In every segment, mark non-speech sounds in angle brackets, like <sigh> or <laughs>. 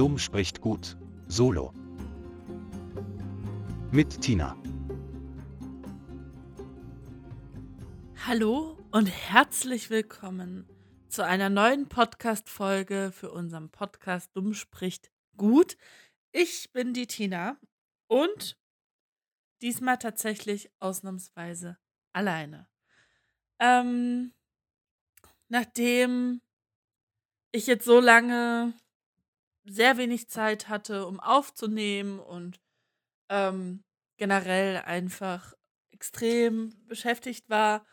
Dumm spricht gut. Solo. Mit Tina. Hallo und herzlich willkommen zu einer neuen Podcast-Folge für unseren Podcast Dumm spricht gut. Ich bin die Tina und diesmal tatsächlich ausnahmsweise alleine. Ähm, nachdem ich jetzt so lange sehr wenig Zeit hatte, um aufzunehmen und ähm, generell einfach extrem beschäftigt war,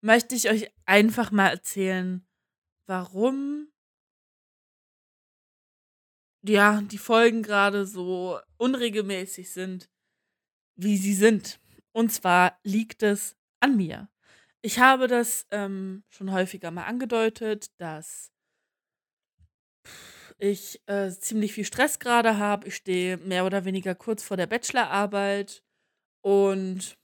möchte ich euch einfach mal erzählen, warum ja die Folgen gerade so unregelmäßig sind, wie sie sind. Und zwar liegt es an mir. Ich habe das ähm, schon häufiger mal angedeutet, dass ich äh, ziemlich viel Stress gerade habe. Ich stehe mehr oder weniger kurz vor der Bachelorarbeit und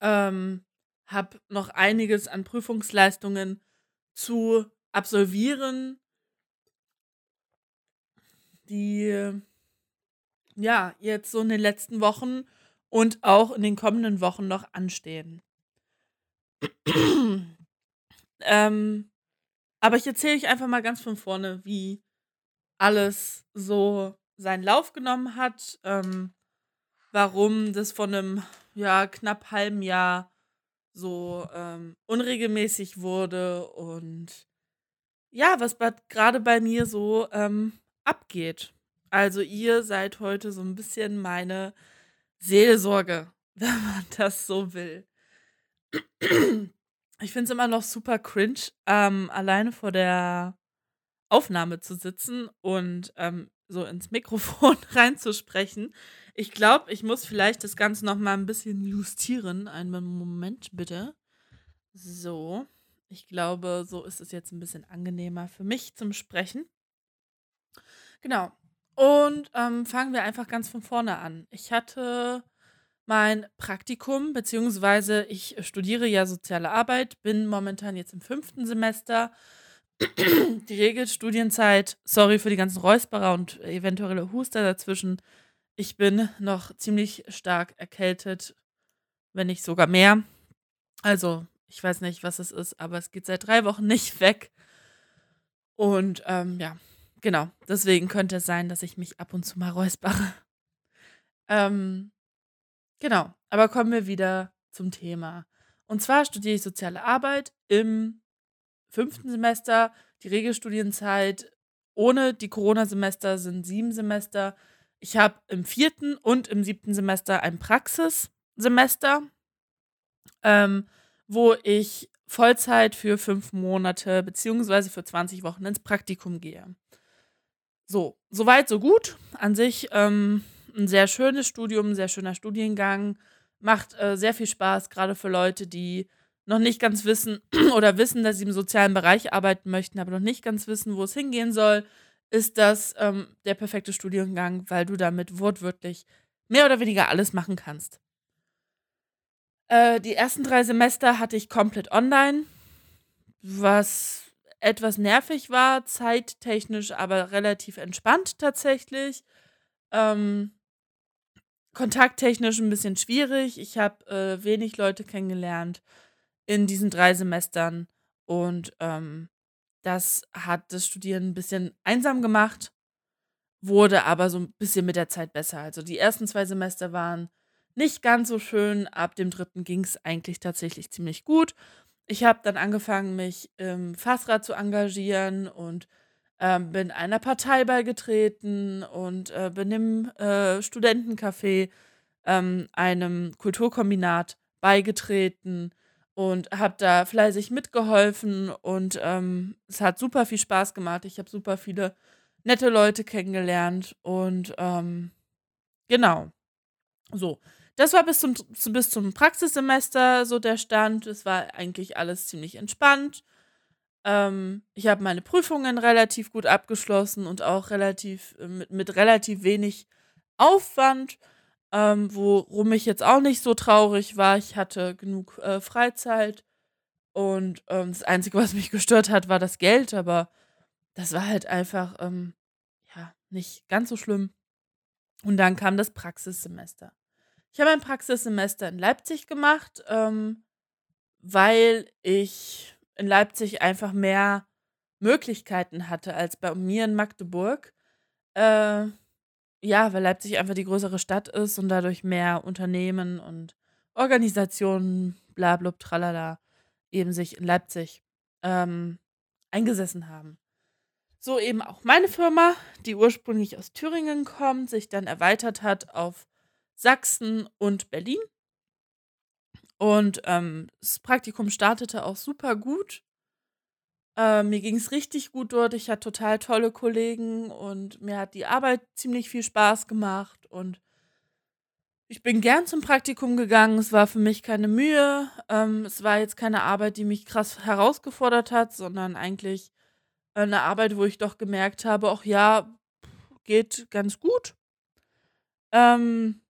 ähm, habe noch einiges an Prüfungsleistungen zu absolvieren, die ja jetzt so in den letzten Wochen und auch in den kommenden Wochen noch anstehen. <clears throat> ähm, aber ich erzähle euch einfach mal ganz von vorne, wie alles so seinen Lauf genommen hat, ähm, warum das von einem ja, knapp halben Jahr so ähm, unregelmäßig wurde und ja, was gerade bei mir so ähm, abgeht. Also ihr seid heute so ein bisschen meine Seelsorge, <laughs> wenn man das so will. Ich finde es immer noch super cringe, ähm, alleine vor der Aufnahme zu sitzen und ähm, so ins Mikrofon <laughs> reinzusprechen. Ich glaube, ich muss vielleicht das Ganze noch mal ein bisschen justieren. Einen Moment bitte. So, ich glaube, so ist es jetzt ein bisschen angenehmer für mich zum Sprechen. Genau. Und ähm, fangen wir einfach ganz von vorne an. Ich hatte mein Praktikum, beziehungsweise ich studiere ja soziale Arbeit, bin momentan jetzt im fünften Semester. Die Regelstudienzeit, sorry für die ganzen Räusperer und eventuelle Huster dazwischen. Ich bin noch ziemlich stark erkältet, wenn nicht sogar mehr. Also, ich weiß nicht, was es ist, aber es geht seit drei Wochen nicht <laughs> weg. Und ähm, ja, genau. Deswegen könnte es sein, dass ich mich ab und zu mal räuspere. Ähm, Genau, aber kommen wir wieder zum Thema. Und zwar studiere ich soziale Arbeit im fünften Semester. Die Regelstudienzeit ohne die Corona-Semester sind sieben Semester. Ich habe im vierten und im siebten Semester ein Praxissemester, ähm, wo ich Vollzeit für fünf Monate beziehungsweise für 20 Wochen ins Praktikum gehe. So, soweit, so gut. An sich ähm, ein sehr schönes Studium, ein sehr schöner Studiengang. Macht äh, sehr viel Spaß, gerade für Leute, die noch nicht ganz wissen <clears throat> oder wissen, dass sie im sozialen Bereich arbeiten möchten, aber noch nicht ganz wissen, wo es hingehen soll, ist das ähm, der perfekte Studiengang, weil du damit wortwörtlich mehr oder weniger alles machen kannst. Äh, die ersten drei Semester hatte ich komplett online, was etwas nervig war, zeittechnisch, aber relativ entspannt tatsächlich. Ähm, kontakttechnisch ein bisschen schwierig. Ich habe äh, wenig Leute kennengelernt in diesen drei Semestern und ähm, das hat das Studieren ein bisschen einsam gemacht, wurde aber so ein bisschen mit der Zeit besser. Also die ersten zwei Semester waren nicht ganz so schön, ab dem dritten ging es eigentlich tatsächlich ziemlich gut. Ich habe dann angefangen, mich im Fassrad zu engagieren und ähm, bin einer Partei beigetreten und äh, bin im äh, Studentencafé ähm, einem Kulturkombinat beigetreten und habe da fleißig mitgeholfen und ähm, es hat super viel Spaß gemacht. Ich habe super viele nette Leute kennengelernt und ähm, genau. So, das war bis zum, bis zum Praxissemester so der Stand. Es war eigentlich alles ziemlich entspannt. Ähm, ich habe meine Prüfungen relativ gut abgeschlossen und auch relativ äh, mit, mit relativ wenig Aufwand, ähm, worum ich jetzt auch nicht so traurig war. Ich hatte genug äh, Freizeit und ähm, das Einzige, was mich gestört hat, war das Geld, aber das war halt einfach, ähm, ja, nicht ganz so schlimm. Und dann kam das Praxissemester. Ich habe ein Praxissemester in Leipzig gemacht, ähm, weil ich in Leipzig einfach mehr Möglichkeiten hatte als bei mir in Magdeburg. Äh, ja, weil Leipzig einfach die größere Stadt ist und dadurch mehr Unternehmen und Organisationen, bla blub, tralala, eben sich in Leipzig ähm, eingesessen haben. So eben auch meine Firma, die ursprünglich aus Thüringen kommt, sich dann erweitert hat auf Sachsen und Berlin. Und ähm, das Praktikum startete auch super gut. Äh, mir ging es richtig gut dort. Ich hatte total tolle Kollegen und mir hat die Arbeit ziemlich viel Spaß gemacht. Und ich bin gern zum Praktikum gegangen. Es war für mich keine Mühe. Ähm, es war jetzt keine Arbeit, die mich krass herausgefordert hat, sondern eigentlich eine Arbeit, wo ich doch gemerkt habe, ach ja, geht ganz gut. Ähm,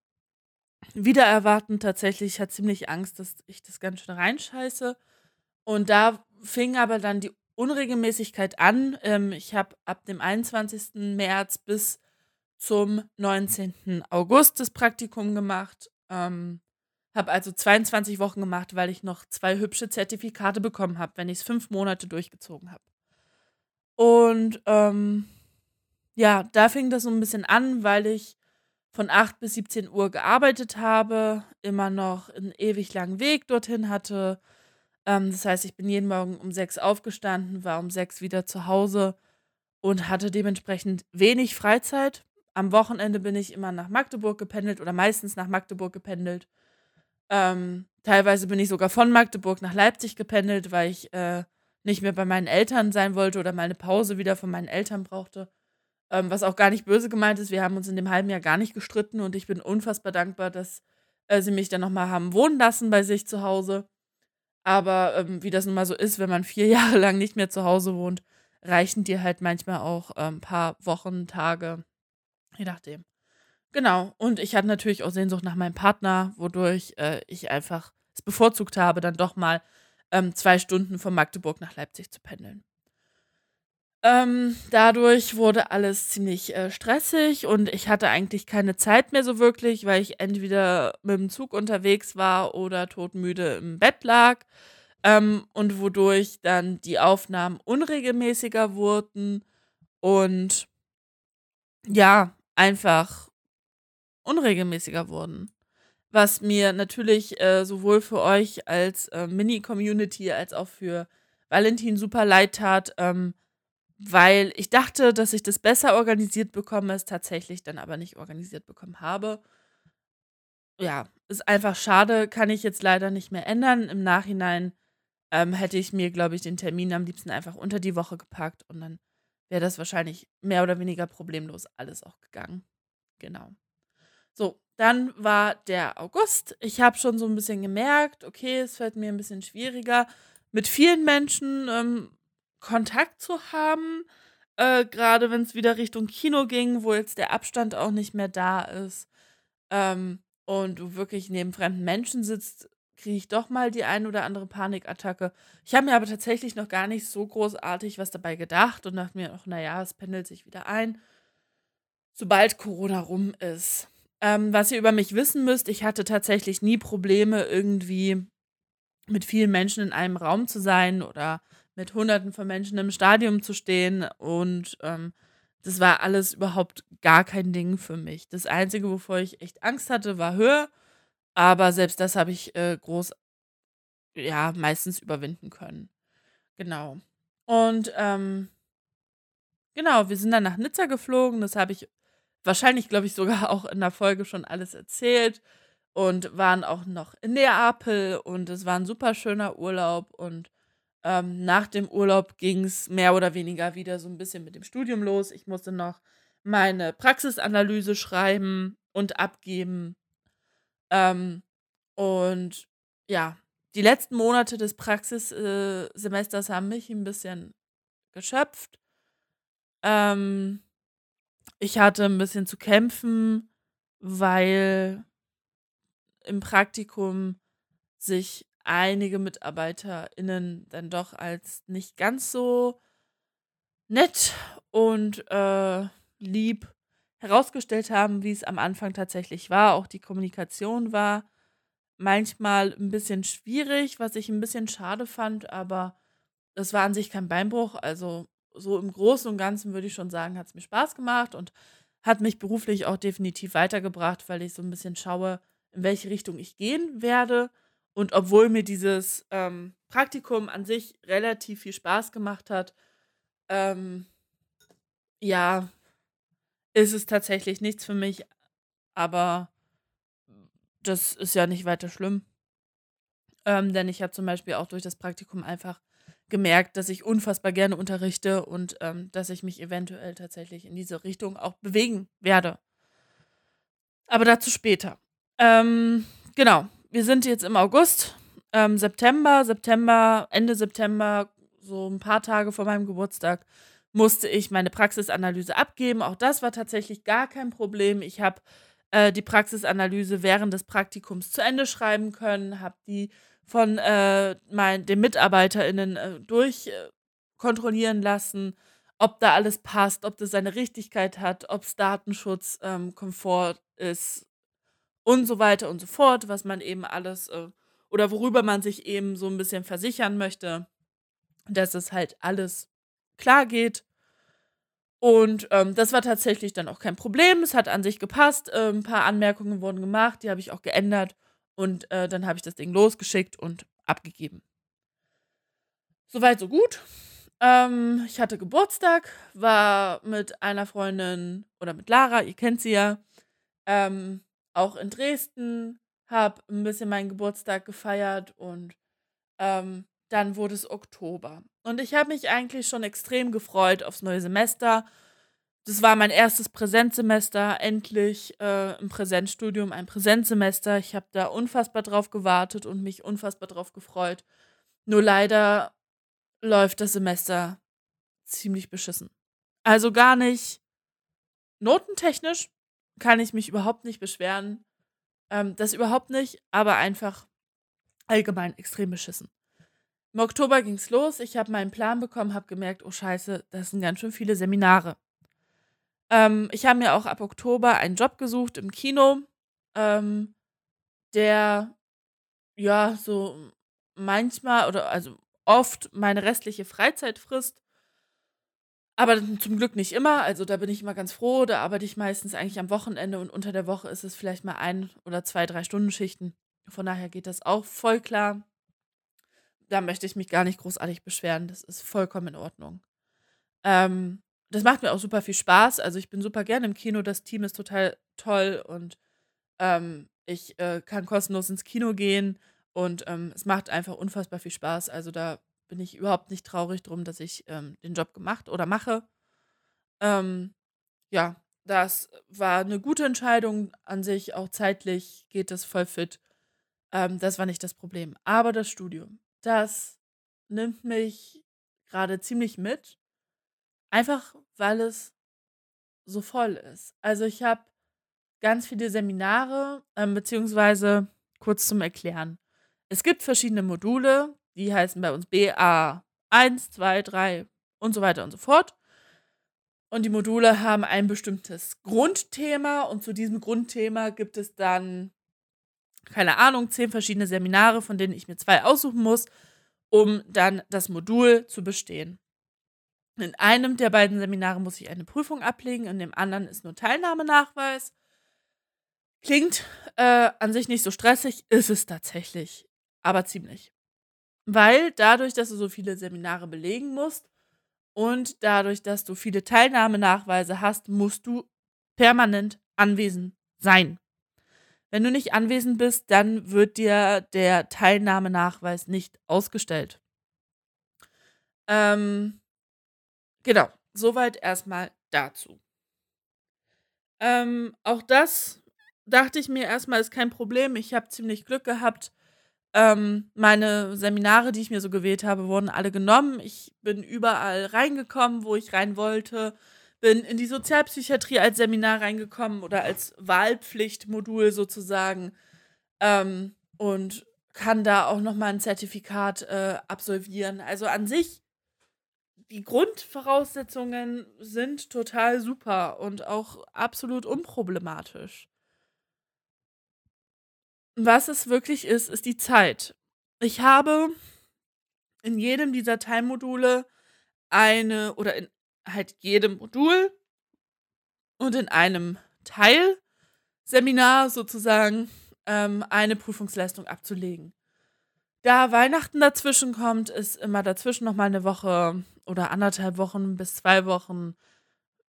wieder erwarten tatsächlich, ich hatte ziemlich Angst, dass ich das ganz schön reinscheiße. Und da fing aber dann die Unregelmäßigkeit an. Ähm, ich habe ab dem 21. März bis zum 19. August das Praktikum gemacht. Ähm, habe also 22 Wochen gemacht, weil ich noch zwei hübsche Zertifikate bekommen habe, wenn ich es fünf Monate durchgezogen habe. Und ähm, ja, da fing das so ein bisschen an, weil ich von 8 bis 17 Uhr gearbeitet habe, immer noch einen ewig langen Weg dorthin hatte. Ähm, das heißt, ich bin jeden Morgen um 6 aufgestanden, war um 6 wieder zu Hause und hatte dementsprechend wenig Freizeit. Am Wochenende bin ich immer nach Magdeburg gependelt oder meistens nach Magdeburg gependelt. Ähm, teilweise bin ich sogar von Magdeburg nach Leipzig gependelt, weil ich äh, nicht mehr bei meinen Eltern sein wollte oder meine Pause wieder von meinen Eltern brauchte. Ähm, was auch gar nicht böse gemeint ist. Wir haben uns in dem halben Jahr gar nicht gestritten und ich bin unfassbar dankbar, dass äh, sie mich dann nochmal haben wohnen lassen bei sich zu Hause. Aber ähm, wie das nun mal so ist, wenn man vier <laughs> Jahre lang nicht mehr zu Hause wohnt, reichen dir halt manchmal auch ein ähm, paar Wochen, Tage, je nachdem. Genau. Und ich hatte natürlich auch Sehnsucht nach meinem Partner, wodurch äh, ich einfach es bevorzugt habe, dann doch mal ähm, zwei Stunden von Magdeburg nach Leipzig zu pendeln. Ähm, dadurch wurde alles ziemlich äh, stressig und ich hatte eigentlich keine Zeit mehr so wirklich, weil ich entweder mit dem Zug unterwegs war oder todmüde im Bett lag. Ähm, und wodurch dann die Aufnahmen unregelmäßiger wurden und ja, einfach unregelmäßiger wurden was mir natürlich äh, sowohl für euch als äh, Mini-Community als auch für Valentin super leid tat, ähm, weil ich dachte, dass ich das besser organisiert bekomme, es tatsächlich dann aber nicht organisiert bekommen habe. Ja, ist einfach schade, kann ich jetzt leider nicht mehr ändern. Im Nachhinein ähm, hätte ich mir, glaube ich, den Termin am liebsten einfach unter die Woche gepackt und dann wäre das wahrscheinlich mehr oder weniger problemlos alles auch gegangen. Genau. So, dann war der August. Ich habe schon so ein bisschen gemerkt, okay, es fällt mir ein bisschen schwieriger, mit vielen Menschen ähm, Kontakt zu haben. Äh, Gerade wenn es wieder Richtung Kino ging, wo jetzt der Abstand auch nicht mehr da ist. Ähm, und du wirklich neben fremden Menschen sitzt, kriege ich doch mal die ein oder andere Panikattacke. Ich habe mir aber tatsächlich noch gar nicht so großartig was dabei gedacht und dachte mir, ach, naja, es pendelt sich wieder ein, sobald Corona rum ist. Ähm, was ihr über mich wissen müsst, ich hatte tatsächlich nie Probleme, irgendwie mit vielen Menschen in einem Raum zu sein oder mit Hunderten von Menschen im Stadion zu stehen. Und ähm, das war alles überhaupt gar kein Ding für mich. Das Einzige, wovor ich echt Angst hatte, war Höhe. Aber selbst das habe ich äh, groß, ja, meistens überwinden können. Genau. Und ähm, genau, wir sind dann nach Nizza geflogen. Das habe ich wahrscheinlich, glaube ich, sogar <laughs> auch in der Folge schon alles erzählt und waren auch noch in Neapel und es war ein super schöner Urlaub und ähm, nach dem Urlaub ging es mehr oder weniger wieder so ein bisschen mit dem Studium los. Ich musste noch meine Praxisanalyse schreiben und abgeben. Ähm, und ja, die letzten Monate des Praxissemesters haben mich ein bisschen geschöpft. Ähm, ich hatte ein bisschen zu kämpfen, weil im Praktikum sich einige MitarbeiterInnen dann doch als nicht ganz so nett und äh, lieb herausgestellt haben, wie es am Anfang tatsächlich war. Auch die Kommunikation war manchmal ein bisschen schwierig, was ich ein bisschen schade fand, aber das war an sich kein Beinbruch. Also so im Großen und Ganzen würde ich schon sagen, hat es mir Spaß gemacht und hat mich beruflich auch definitiv weitergebracht, weil ich so ein bisschen schaue, in welche Richtung ich gehen werde. Und obwohl mir dieses ähm, Praktikum an sich relativ viel Spaß gemacht hat, ähm, ja, ist es tatsächlich nichts für mich. Aber das ist ja nicht weiter schlimm. Ähm, denn ich habe zum Beispiel auch durch das Praktikum einfach gemerkt, dass ich unfassbar gerne unterrichte und ähm, dass ich mich eventuell tatsächlich in diese Richtung auch bewegen werde. Aber dazu später. Ähm, genau, wir sind jetzt im August, ähm, September, September, Ende September, so ein paar Tage vor meinem Geburtstag, musste ich meine Praxisanalyse abgeben. Auch das war tatsächlich gar kein Problem. Ich habe äh, die Praxisanalyse während des Praktikums zu Ende schreiben können, habe die von äh, mein, den MitarbeiterInnen äh, durchkontrollieren äh, lassen, ob da alles passt, ob das seine Richtigkeit hat, ob es Datenschutz ähm, ist und so weiter und so fort, was man eben alles äh, oder worüber man sich eben so ein bisschen versichern möchte, dass es halt alles klar geht. Und ähm, das war tatsächlich dann auch kein Problem. Es hat an sich gepasst. Äh, ein paar Anmerkungen wurden gemacht, die habe ich auch geändert. Und äh, dann habe ich das Ding losgeschickt und abgegeben. Soweit, so gut. Ähm, ich hatte Geburtstag, war mit einer Freundin oder mit Lara, ihr kennt sie ja, ähm, auch in Dresden, habe ein bisschen meinen Geburtstag gefeiert und ähm, dann wurde es Oktober. Und ich habe mich eigentlich schon extrem gefreut aufs neue Semester. Das war mein erstes Präsenzsemester, endlich äh, im Präsenzstudium, ein Präsenzsemester. Ich habe da unfassbar drauf gewartet und mich unfassbar drauf gefreut. Nur leider läuft das Semester ziemlich beschissen. Also gar nicht notentechnisch kann ich mich überhaupt nicht beschweren. Ähm, das überhaupt nicht, aber einfach allgemein extrem beschissen. Im Oktober ging es los. Ich habe meinen Plan bekommen, habe gemerkt, oh Scheiße, das sind ganz schön viele Seminare. Ähm, ich habe mir auch ab Oktober einen Job gesucht im Kino, ähm, der ja so manchmal oder also oft meine restliche Freizeit frisst. Aber zum Glück nicht immer. Also da bin ich immer ganz froh. Da arbeite ich meistens eigentlich am Wochenende und unter der Woche ist es vielleicht mal ein oder zwei, drei Stunden Schichten. Von daher geht das auch voll klar da möchte ich mich gar nicht großartig beschweren. Das ist vollkommen in Ordnung. Ähm, das macht mir auch super viel Spaß. Also ich bin super gerne im Kino. Das Team ist total toll und ähm, ich äh, kann kostenlos ins Kino gehen und ähm, es macht einfach unfassbar viel Spaß. Also da bin ich überhaupt nicht traurig drum, dass ich ähm, den Job gemacht oder mache. Ähm, ja, das war eine gute Entscheidung an sich. Auch zeitlich geht es voll fit. Ähm, das war nicht das Problem. Aber das Studium das nimmt mich gerade ziemlich mit, einfach weil es so voll ist. Also ich habe ganz viele Seminare, ähm, beziehungsweise kurz zum Erklären. Es gibt verschiedene Module, die heißen bei uns BA 1, 2, 3 und so weiter und so fort. Und die Module haben ein bestimmtes Grundthema und zu diesem Grundthema gibt es dann keine Ahnung, zehn verschiedene Seminare, von denen ich mir zwei aussuchen muss, um dann das Modul zu bestehen. In einem der beiden Seminare muss ich eine Prüfung ablegen, in dem anderen ist nur Teilnahmenachweis. Klingt äh, an sich nicht so stressig, ist es tatsächlich, aber ziemlich. Weil dadurch, dass du so viele Seminare belegen musst und dadurch, dass du viele Teilnahmenachweise hast, musst du permanent anwesend sein. Wenn du nicht anwesend bist, dann wird dir der Teilnahmenachweis nicht ausgestellt. Ähm, genau, soweit erstmal dazu. Ähm, auch das dachte ich mir erstmal ist kein Problem. Ich habe ziemlich Glück gehabt. Ähm, meine Seminare, die ich mir so gewählt habe, wurden alle genommen. Ich bin überall reingekommen, wo ich rein wollte bin in die Sozialpsychiatrie als Seminar reingekommen oder als Wahlpflichtmodul sozusagen ähm, und kann da auch nochmal ein Zertifikat äh, absolvieren. Also an sich die Grundvoraussetzungen sind total super und auch absolut unproblematisch. Was es wirklich ist, ist die Zeit. Ich habe in jedem dieser Teilmodule eine oder in halt jedem Modul und in einem Teilseminar sozusagen ähm, eine Prüfungsleistung abzulegen. Da Weihnachten dazwischen kommt, ist immer dazwischen nochmal eine Woche oder anderthalb Wochen bis zwei Wochen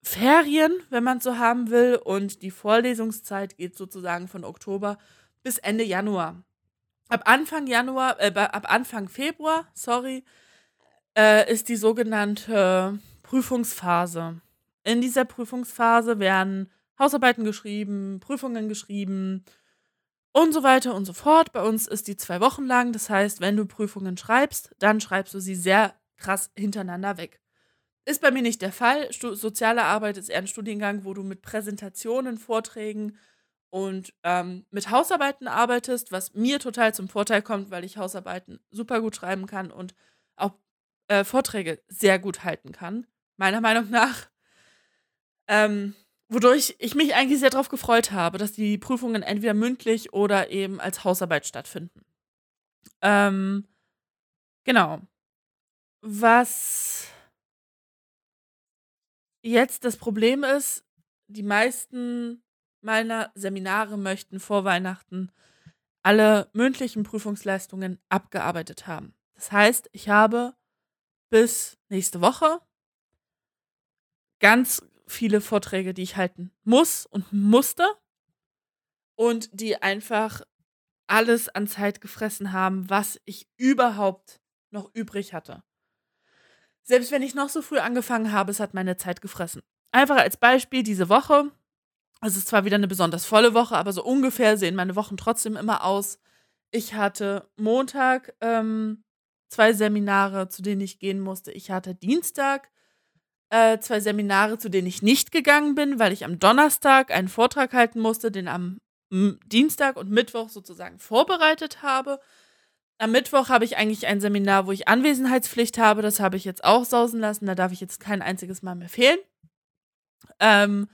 Ferien, wenn man so haben will. Und die Vorlesungszeit geht sozusagen von Oktober bis Ende Januar. Ab Anfang Januar, äh, ab Anfang Februar, sorry, äh, ist die sogenannte Prüfungsphase. In dieser Prüfungsphase werden Hausarbeiten geschrieben, Prüfungen geschrieben, und so weiter und so fort. Bei uns ist die zwei Wochen lang. Das heißt, wenn du Prüfungen schreibst, dann schreibst du sie sehr krass hintereinander weg. Ist bei mir nicht der Fall. Soziale Arbeit ist eher ein Studiengang, wo du mit Präsentationen, Vorträgen und ähm, mit Hausarbeiten arbeitest, was mir total zum Vorteil kommt, weil ich Hausarbeiten super gut schreiben kann und auch äh, Vorträge sehr gut halten kann, meiner Meinung nach. Ähm, Wodurch ich mich eigentlich sehr darauf gefreut habe, dass die Prüfungen entweder mündlich oder eben als Hausarbeit stattfinden. Ähm, genau. Was jetzt das Problem ist, die meisten meiner Seminare möchten vor Weihnachten alle mündlichen Prüfungsleistungen abgearbeitet haben. Das heißt, ich habe bis nächste Woche ganz viele Vorträge, die ich halten muss und musste und die einfach alles an Zeit gefressen haben, was ich überhaupt noch übrig hatte. Selbst wenn ich noch so früh angefangen habe, es hat meine Zeit gefressen. Einfach als Beispiel diese Woche. Es ist zwar wieder eine besonders volle Woche, aber so ungefähr sehen meine Wochen trotzdem immer aus. Ich hatte Montag ähm, zwei Seminare, zu denen ich gehen musste. Ich hatte Dienstag äh, zwei Seminare, zu denen ich nicht gegangen bin, weil ich am Donnerstag einen Vortrag halten musste, den am Dienstag und Mittwoch sozusagen vorbereitet habe. Am Mittwoch habe ich eigentlich ein Seminar, wo ich Anwesenheitspflicht habe. Das habe ich jetzt auch sausen lassen. Da darf ich jetzt kein einziges Mal mehr fehlen. Ähm,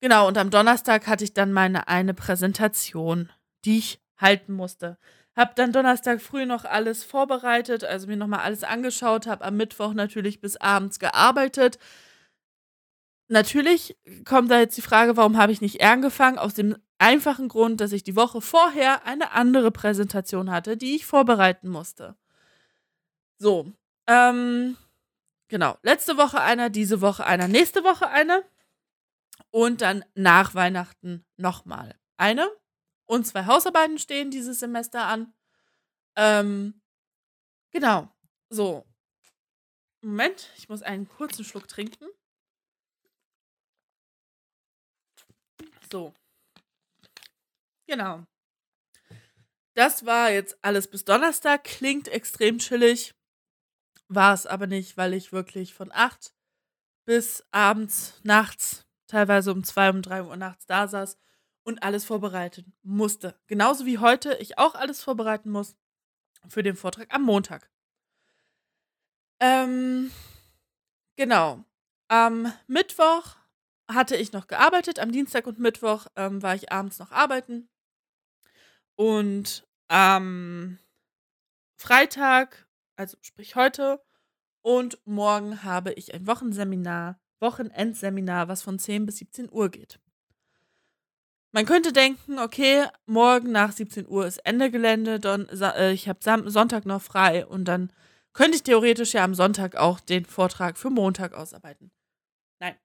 genau, und am Donnerstag hatte ich dann meine eine Präsentation, die ich halten musste. Hab dann Donnerstag früh noch alles vorbereitet, also mir nochmal alles angeschaut, habe am Mittwoch natürlich bis abends gearbeitet. Natürlich kommt da jetzt die Frage, warum habe ich nicht angefangen? Aus dem einfachen Grund, dass ich die Woche vorher eine andere Präsentation hatte, die ich vorbereiten musste. So, ähm, genau. Letzte Woche einer, diese Woche einer, nächste Woche eine. Und dann nach Weihnachten nochmal eine und zwei Hausarbeiten stehen dieses Semester an. Ähm, genau. So. Moment, ich muss einen kurzen Schluck trinken. So. Genau. Das war jetzt alles bis Donnerstag. Klingt extrem chillig. War es aber nicht, weil ich wirklich von 8 bis abends, nachts, teilweise um 2, um 3 Uhr nachts da saß und alles vorbereiten musste. Genauso wie heute ich auch alles vorbereiten muss für den Vortrag am Montag. Ähm, genau. Am Mittwoch hatte ich noch gearbeitet. Am Dienstag und Mittwoch ähm, war ich abends noch arbeiten. Und am Freitag, also sprich heute, und morgen habe ich ein Wochenseminar, Wochenendseminar, was von 10 bis 17 Uhr geht. Man könnte denken, okay, morgen nach 17 Uhr ist Ende Gelände, dann, äh, ich habe Sonntag noch frei und dann könnte ich theoretisch ja am Sonntag auch den Vortrag für Montag ausarbeiten. Nein,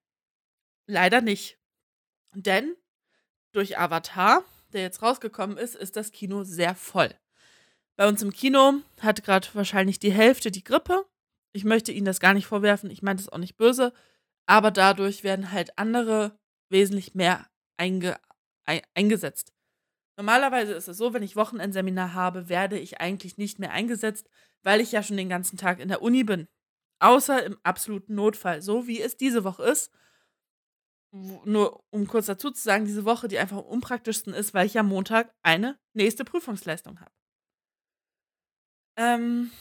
leider nicht. Denn durch Avatar, der jetzt rausgekommen ist, ist das Kino sehr voll. Bei uns im Kino hat gerade wahrscheinlich die Hälfte die Grippe. Ich möchte Ihnen das gar nicht vorwerfen, ich meine das auch nicht böse, aber dadurch werden halt andere wesentlich mehr einge eingesetzt. Normalerweise ist es so, wenn ich Wochenendseminar habe, werde ich eigentlich nicht mehr eingesetzt, weil ich ja schon den ganzen Tag in der Uni bin. Außer im absoluten Notfall, so wie es diese Woche ist. Nur um kurz dazu zu sagen, diese Woche, die einfach am unpraktischsten ist, weil ich am Montag eine nächste Prüfungsleistung habe. Ähm,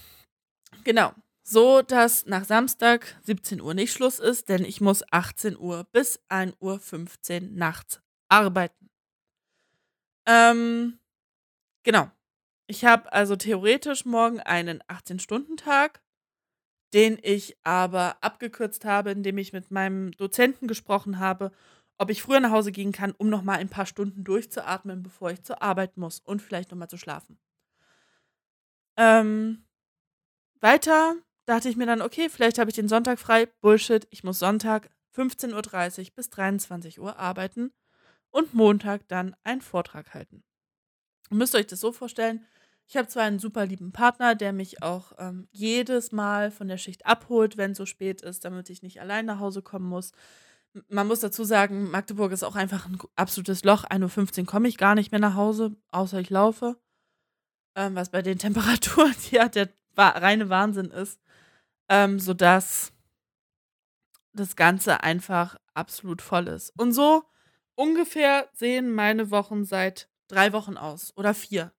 genau. So dass nach Samstag 17 Uhr nicht Schluss ist, denn ich muss 18 Uhr bis 1.15 Uhr nachts arbeiten. Ähm, genau. Ich habe also theoretisch morgen einen 18-Stunden-Tag, den ich aber abgekürzt habe, indem ich mit meinem Dozenten gesprochen habe, ob ich früher nach Hause gehen kann, um noch mal ein paar Stunden durchzuatmen, bevor ich zur Arbeit muss und vielleicht noch mal zu schlafen. Ähm, weiter dachte ich mir dann, okay, vielleicht habe ich den Sonntag frei. Bullshit, ich muss Sonntag 15.30 Uhr bis 23 Uhr arbeiten und Montag dann einen Vortrag halten. Ihr müsst euch das so vorstellen, ich habe zwar einen super lieben Partner, der mich auch ähm, jedes Mal von der Schicht abholt, wenn es so spät ist, damit ich nicht allein nach Hause kommen muss. Man muss dazu sagen, Magdeburg ist auch einfach ein absolutes Loch. 1.15 Uhr komme ich gar nicht mehr nach Hause, außer ich laufe. Ähm, was bei den <laughs> Temperaturen ja der reine Wahnsinn ist. Ähm, sodass das Ganze einfach absolut voll ist. Und so ungefähr sehen meine Wochen seit drei Wochen aus oder vier.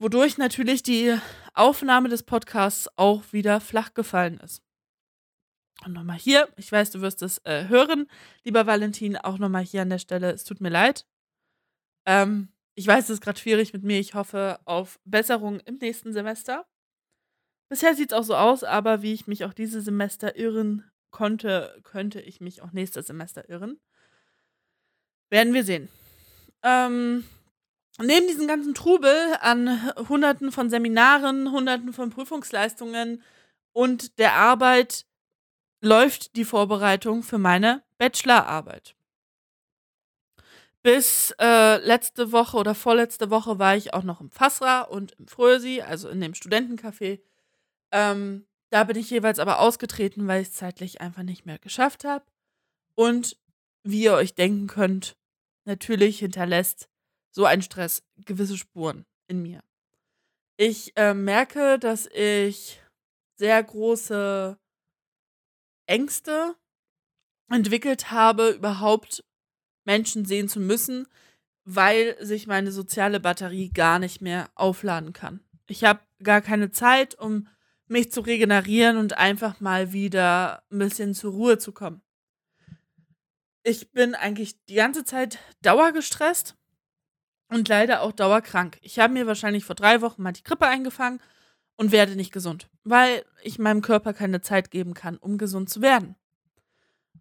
Wodurch natürlich die Aufnahme des Podcasts auch wieder flach gefallen ist. Und nochmal hier, ich weiß, du wirst es äh, hören, lieber Valentin, auch nochmal hier an der Stelle, es tut mir leid. Ähm, ich weiß, es ist gerade schwierig mit mir. Ich hoffe auf Besserung im nächsten Semester. Bisher sieht es auch so aus, aber wie ich mich auch dieses Semester irren konnte, könnte ich mich auch nächstes Semester irren. Werden wir sehen. Ähm, neben diesem ganzen Trubel an Hunderten von Seminaren, Hunderten von Prüfungsleistungen und der Arbeit läuft die Vorbereitung für meine Bachelorarbeit. Bis äh, letzte Woche oder vorletzte Woche war ich auch noch im Fassra und im Frösi, also in dem Studentencafé. Ähm, da bin ich jeweils aber ausgetreten, weil ich es zeitlich einfach nicht mehr geschafft habe. Und wie ihr euch denken könnt, natürlich hinterlässt so ein Stress gewisse Spuren in mir. Ich äh, merke, dass ich sehr große Ängste entwickelt habe, überhaupt Menschen sehen zu müssen, weil sich meine soziale Batterie gar nicht mehr aufladen kann. Ich habe gar keine Zeit, um mich zu regenerieren und einfach mal wieder ein bisschen zur Ruhe zu kommen ich bin eigentlich die ganze Zeit dauergestresst und leider auch dauerkrank. Ich habe mir wahrscheinlich vor drei Wochen mal die Grippe eingefangen und werde nicht gesund, weil ich meinem Körper keine Zeit geben kann, um gesund zu werden.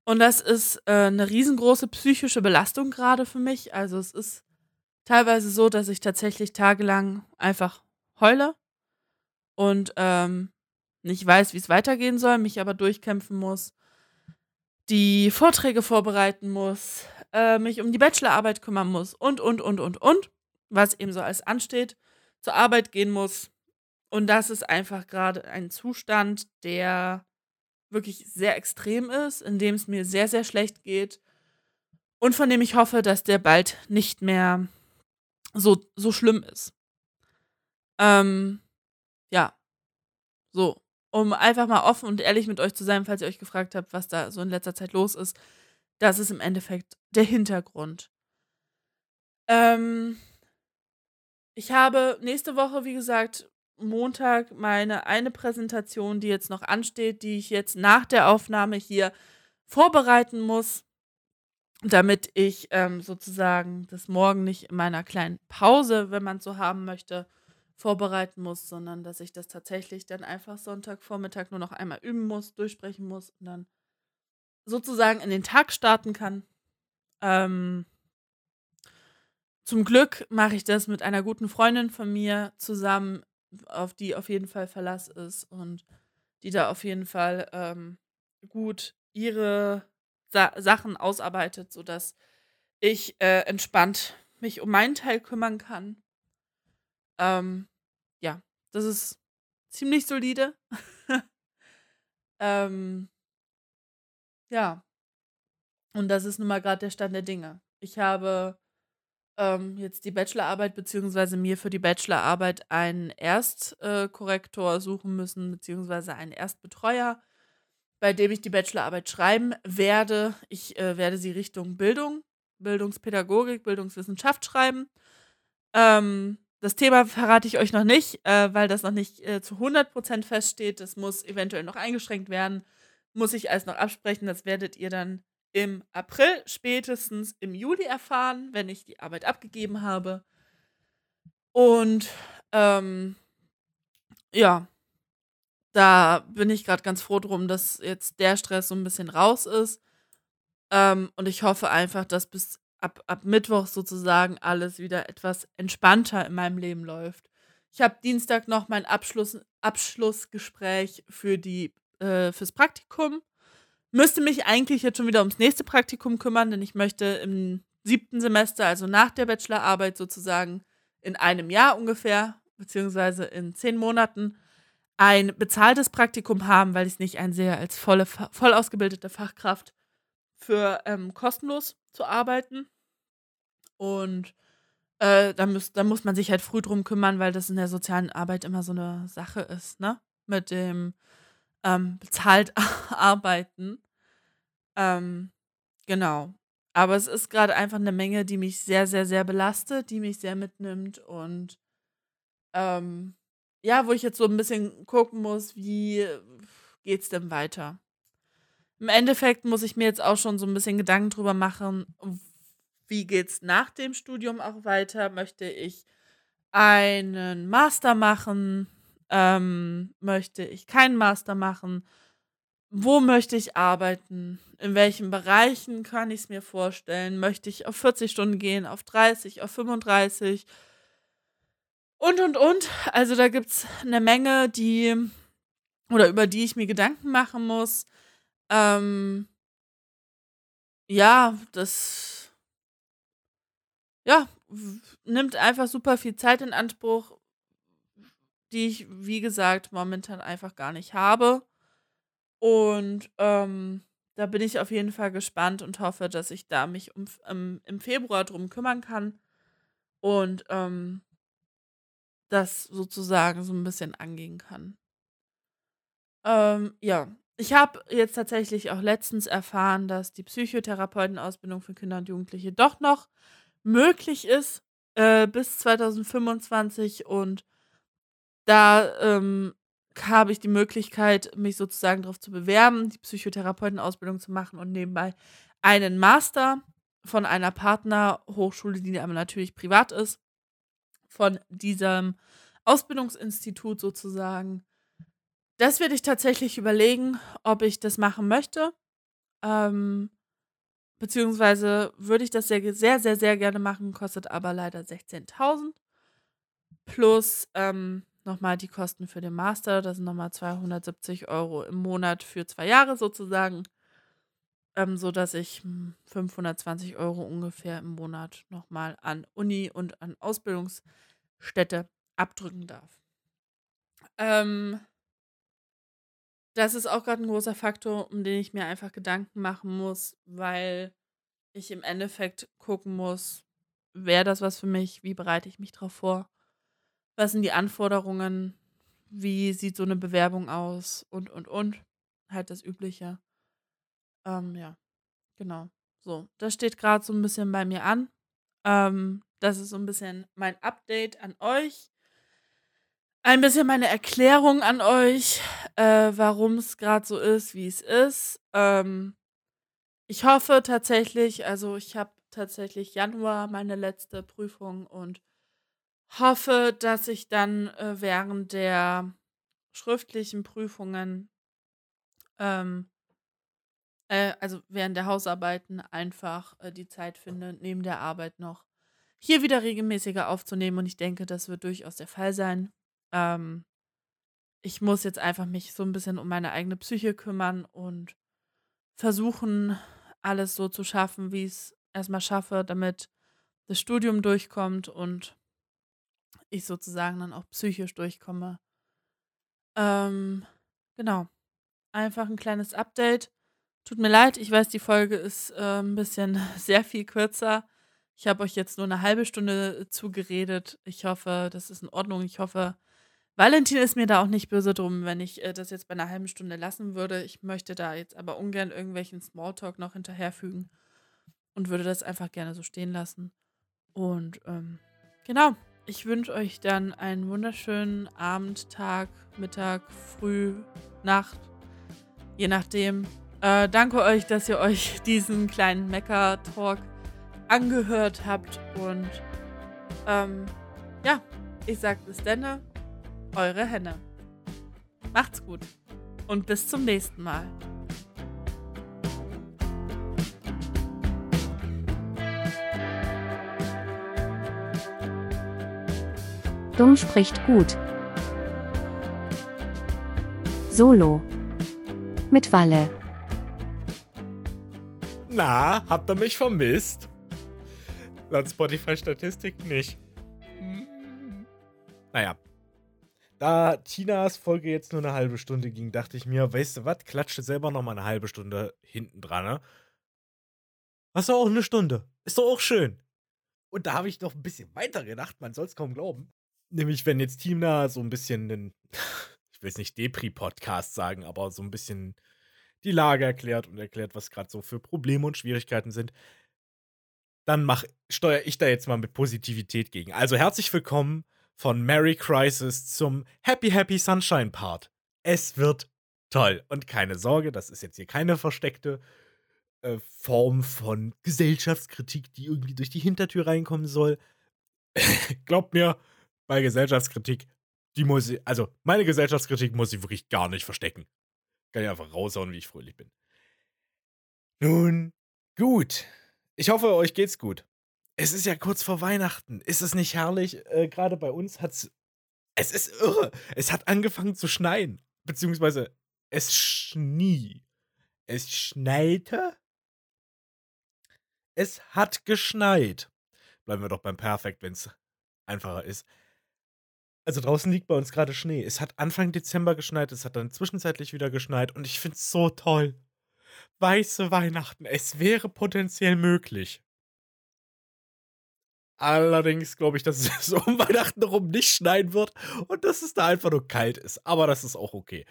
Und das ist äh, eine riesengroße psychische Belastung gerade für mich. Also es ist teilweise so, dass ich tatsächlich tagelang einfach heule und ähm, nicht weiß, wie es weitergehen soll, mich aber durchkämpfen muss die Vorträge vorbereiten muss, äh, mich um die Bachelorarbeit kümmern muss und, und, und, und, und, was eben so alles ansteht, zur Arbeit gehen muss. Und das ist einfach gerade ein Zustand, der wirklich sehr extrem ist, in dem es mir sehr, sehr schlecht geht und von dem ich hoffe, dass der bald nicht mehr so, so schlimm ist. Ähm, ja, so um einfach mal offen und ehrlich mit euch zu sein, falls ihr euch gefragt habt, was da so in letzter Zeit los ist. Das ist im Endeffekt der Hintergrund. Ähm, ich habe nächste Woche, wie gesagt, Montag meine eine Präsentation, die jetzt noch ansteht, die ich jetzt nach der Aufnahme hier vorbereiten muss, damit ich ähm, sozusagen das morgen nicht in meiner kleinen Pause, wenn man es so haben möchte, vorbereiten muss, sondern dass ich das tatsächlich dann einfach Sonntagvormittag nur noch einmal üben muss, durchsprechen muss und dann sozusagen in den Tag starten kann. Ähm, zum Glück mache ich das mit einer guten Freundin von mir zusammen, auf die auf jeden Fall Verlass ist und die da auf jeden Fall ähm, gut ihre Sa Sachen ausarbeitet, sodass ich äh, entspannt mich um meinen Teil kümmern kann ähm, ja, das ist ziemlich solide. <laughs> ähm, ja. Und das ist nun mal gerade der Stand der Dinge. Ich habe ähm, jetzt die Bachelorarbeit, beziehungsweise mir für die Bachelorarbeit einen Erstkorrektor äh, suchen müssen, beziehungsweise einen Erstbetreuer, bei dem ich die Bachelorarbeit schreiben werde. Ich äh, werde sie Richtung Bildung, Bildungspädagogik, Bildungswissenschaft schreiben. Ähm, das Thema verrate ich euch noch nicht, äh, weil das noch nicht äh, zu 100% feststeht. Das muss eventuell noch eingeschränkt werden. Muss ich alles noch absprechen. Das werdet ihr dann im April, spätestens im Juli erfahren, wenn ich die Arbeit abgegeben habe. Und ähm, ja, da bin ich gerade ganz froh drum, dass jetzt der Stress so ein bisschen raus ist. Ähm, und ich hoffe einfach, dass bis ab, ab Mittwoch sozusagen alles wieder etwas entspannter in meinem Leben läuft. Ich habe Dienstag noch mein Abschluss, Abschlussgespräch für die, äh, fürs Praktikum. Müsste mich eigentlich jetzt schon wieder ums nächste Praktikum kümmern, denn ich möchte im siebten Semester, also nach der Bachelorarbeit sozusagen, in einem Jahr ungefähr, beziehungsweise in zehn Monaten, ein bezahltes Praktikum haben, weil ich es nicht einsehe, als volle, voll ausgebildete Fachkraft für ähm, kostenlos zu arbeiten. Und äh, da, muss, da muss man sich halt früh drum kümmern, weil das in der sozialen Arbeit immer so eine Sache ist, ne? Mit dem ähm, bezahlt <laughs> arbeiten. Ähm, genau. Aber es ist gerade einfach eine Menge, die mich sehr, sehr, sehr belastet, die mich sehr mitnimmt und ähm, ja, wo ich jetzt so ein bisschen gucken muss, wie geht's denn weiter? Im Endeffekt muss ich mir jetzt auch schon so ein bisschen Gedanken drüber machen, wie geht's nach dem Studium auch weiter? Möchte ich einen Master machen? Ähm, möchte ich keinen Master machen? Wo möchte ich arbeiten? In welchen Bereichen kann ich es mir vorstellen? Möchte ich auf 40 Stunden gehen, auf 30, auf 35? Und, und, und. Also da gibt es eine Menge, die oder über die ich mir Gedanken machen muss. Ähm, ja, das ja, nimmt einfach super viel Zeit in Anspruch, die ich, wie gesagt, momentan einfach gar nicht habe. Und ähm, da bin ich auf jeden Fall gespannt und hoffe, dass ich da mich um, ähm, im Februar drum kümmern kann und ähm, das sozusagen so ein bisschen angehen kann. Ähm, ja, ich habe jetzt tatsächlich auch letztens erfahren, dass die Psychotherapeutenausbildung für Kinder und Jugendliche doch noch möglich ist äh, bis 2025 und da ähm, habe ich die Möglichkeit, mich sozusagen darauf zu bewerben, die Psychotherapeutenausbildung zu machen und nebenbei einen Master von einer Partnerhochschule, die aber natürlich privat ist, von diesem Ausbildungsinstitut sozusagen das werde ich tatsächlich überlegen, ob ich das machen möchte. Ähm, beziehungsweise würde ich das sehr, sehr, sehr, sehr gerne machen, kostet aber leider 16.000. Plus ähm, nochmal die Kosten für den Master, das sind nochmal 270 Euro im Monat für zwei Jahre sozusagen. Ähm, so dass ich 520 hm, Euro ungefähr im Monat nochmal an Uni und an Ausbildungsstätte abdrücken darf. Ähm, das ist auch gerade ein großer Faktor, um den ich mir einfach Gedanken machen muss, weil ich im Endeffekt gucken muss, wäre das was für mich? Wie bereite ich mich darauf vor? Was sind die Anforderungen? Wie sieht so eine Bewerbung aus? Und, und, und. Halt das Übliche. Ähm, ja, genau. So, das steht gerade so ein bisschen bei mir an. Ähm, das ist so ein bisschen mein Update an euch ein bisschen meine Erklärung an euch, äh, warum es gerade so ist, wie es ist. Ähm, ich hoffe tatsächlich, also ich habe tatsächlich Januar meine letzte Prüfung und hoffe, dass ich dann äh, während der schriftlichen Prüfungen, ähm, äh, also während der Hausarbeiten einfach äh, die Zeit finde, neben der Arbeit noch hier wieder regelmäßiger aufzunehmen. Und ich denke, das wird durchaus der Fall sein. Ähm, ich muss jetzt einfach mich so ein bisschen um meine eigene Psyche kümmern und versuchen, alles so zu schaffen, wie ich es erstmal schaffe, damit das Studium durchkommt und ich sozusagen dann auch psychisch durchkomme. Ähm, genau. Einfach ein kleines Update. Tut mir leid, ich weiß, die Folge ist äh, ein bisschen <laughs> sehr viel kürzer. Ich habe euch jetzt nur eine halbe Stunde zugeredet. Ich hoffe, das ist in Ordnung. Ich hoffe, Valentin ist mir da auch nicht böse drum, wenn ich äh, das jetzt bei einer halben Stunde lassen würde. Ich möchte da jetzt aber ungern irgendwelchen Smalltalk noch hinterherfügen und würde das einfach gerne so stehen lassen. Und ähm, genau, ich wünsche euch dann einen wunderschönen Abend, Tag, Mittag, Früh, Nacht, je nachdem. Äh, danke euch, dass ihr euch <laughs> diesen kleinen Mecker-Talk angehört habt und ähm, ja, ich sag bis denne, eure Henne. Macht's gut und bis zum nächsten Mal. Dumm spricht gut. Solo. Mit Walle. Na, habt ihr mich vermisst? Laut Spotify-Statistik nicht. Naja. Da Tinas Folge jetzt nur eine halbe Stunde ging, dachte ich mir, weißt du was, klatsche selber noch mal eine halbe Stunde hinten dran, ne? Was doch auch eine Stunde. Ist doch auch schön. Und da habe ich noch ein bisschen weiter gedacht, man soll es kaum glauben. Nämlich, wenn jetzt Tina so ein bisschen einen, <laughs> ich will es nicht Depri-Podcast sagen, aber so ein bisschen die Lage erklärt und erklärt, was gerade so für Probleme und Schwierigkeiten sind, dann steuere ich da jetzt mal mit Positivität gegen. Also herzlich willkommen von Merry Crisis zum Happy Happy Sunshine Part. Es wird toll. Und keine Sorge, das ist jetzt hier keine versteckte äh, Form von Gesellschaftskritik, die irgendwie durch die Hintertür reinkommen soll. <laughs> Glaubt mir, bei Gesellschaftskritik, die muss ich, also meine Gesellschaftskritik muss ich wirklich gar nicht verstecken. Kann ich einfach raushauen, wie ich fröhlich bin. Nun, gut. Ich hoffe, euch geht's gut. Es ist ja kurz vor Weihnachten. Ist es nicht herrlich? Äh, Gerade bei uns hat's. Es ist irre. Es hat angefangen zu schneien. Beziehungsweise es schnie. Es schneite. Es hat geschneit. Bleiben wir doch beim Perfekt, wenn es einfacher ist. Also draußen liegt bei uns gerade Schnee. Es hat Anfang Dezember geschneit, es hat dann zwischenzeitlich wieder geschneit und ich finde es so toll. Weiße Weihnachten, es wäre potenziell möglich. Allerdings glaube ich, dass es <laughs> so um Weihnachten herum nicht schneien wird und dass es da einfach nur kalt ist. Aber das ist auch okay.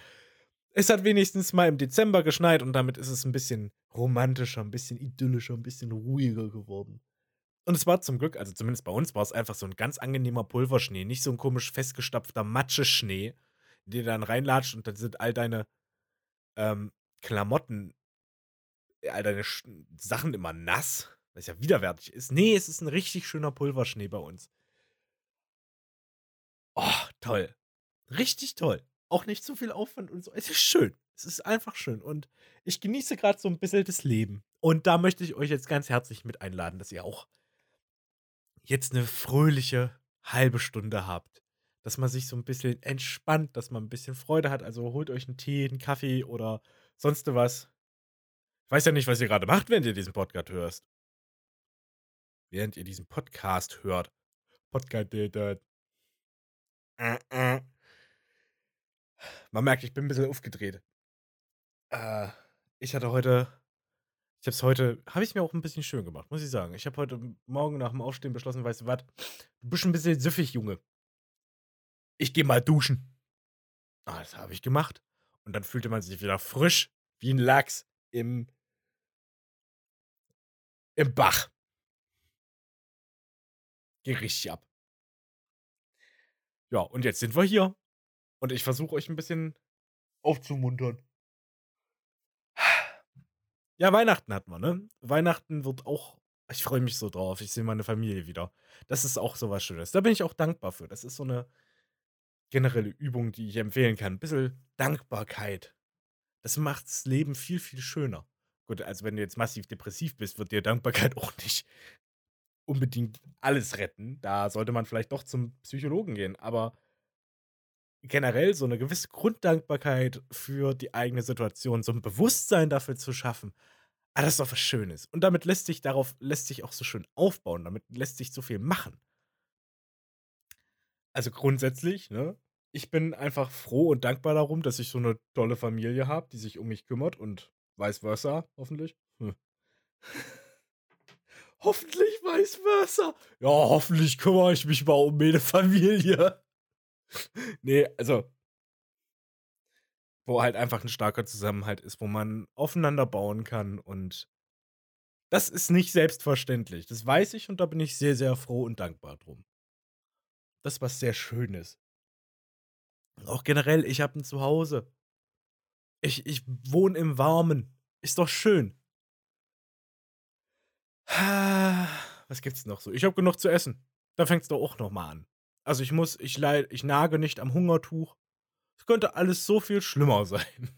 Es hat wenigstens mal im Dezember geschneit und damit ist es ein bisschen romantischer, ein bisschen idyllischer, ein bisschen ruhiger geworden. Und es war zum Glück, also zumindest bei uns war es einfach so ein ganz angenehmer Pulverschnee, nicht so ein komisch festgestapfter Matscheschnee, in den du dann reinlatscht und dann sind all deine ähm, Klamotten, all deine Sch Sachen immer nass, was ja widerwärtig ist. Nee, es ist ein richtig schöner Pulverschnee bei uns. Oh, toll. Richtig toll. Auch nicht zu viel Aufwand und so. Es ist schön. Es ist einfach schön. Und ich genieße gerade so ein bisschen das Leben. Und da möchte ich euch jetzt ganz herzlich mit einladen, dass ihr auch jetzt eine fröhliche halbe Stunde habt. Dass man sich so ein bisschen entspannt, dass man ein bisschen Freude hat. Also holt euch einen Tee, einen Kaffee oder sonst was. Ich weiß ja nicht, was ihr gerade macht, während ihr diesen Podcast hörst. Während ihr diesen Podcast hört. Podcast, äh, <sighs> äh. Man merkt, ich bin ein bisschen aufgedreht. Äh, ich hatte heute ich habe es heute habe ich mir auch ein bisschen schön gemacht, muss ich sagen. Ich habe heute Morgen nach dem Aufstehen beschlossen, weißt du was? Du bist ein bisschen süffig, Junge. Ich gehe mal duschen. Ah, das habe ich gemacht. Und dann fühlte man sich wieder frisch wie ein Lachs im im Bach. Ging richtig ab. Ja, und jetzt sind wir hier. Und ich versuche euch ein bisschen aufzumuntern. Ja, Weihnachten hat man, ne? Weihnachten wird auch ich freue mich so drauf. Ich sehe meine Familie wieder. Das ist auch so was Schönes. Da bin ich auch dankbar für. Das ist so eine generelle Übung, die ich empfehlen kann. Ein bisschen Dankbarkeit. Das macht das Leben viel, viel schöner. Gut, also wenn du jetzt massiv depressiv bist, wird dir Dankbarkeit <laughs> auch nicht unbedingt alles retten. Da sollte man vielleicht doch zum Psychologen gehen. Aber generell so eine gewisse Grunddankbarkeit für die eigene Situation, so ein Bewusstsein dafür zu schaffen. Ah, das ist doch was Schönes. Und damit lässt sich darauf lässt sich auch so schön aufbauen, damit lässt sich so viel machen. Also grundsätzlich, ne? Ich bin einfach froh und dankbar darum, dass ich so eine tolle Familie habe, die sich um mich kümmert und vice versa, hoffentlich. Hm. <laughs> hoffentlich vice versa. Ja, hoffentlich kümmere ich mich mal um meine Familie. <laughs> nee, also wo halt einfach ein starker Zusammenhalt ist, wo man aufeinander bauen kann und das ist nicht selbstverständlich. Das weiß ich und da bin ich sehr, sehr froh und dankbar drum. das was sehr schön ist. Auch generell, ich habe ein Zuhause. Ich ich wohne im Warmen. Ist doch schön. <sighs> Was gibt's noch so? Ich habe genug zu essen. Da fängt's doch auch noch mal an. Also, ich muss ich leid ich nage nicht am Hungertuch. Es könnte alles so viel schlimmer <laughs> sein.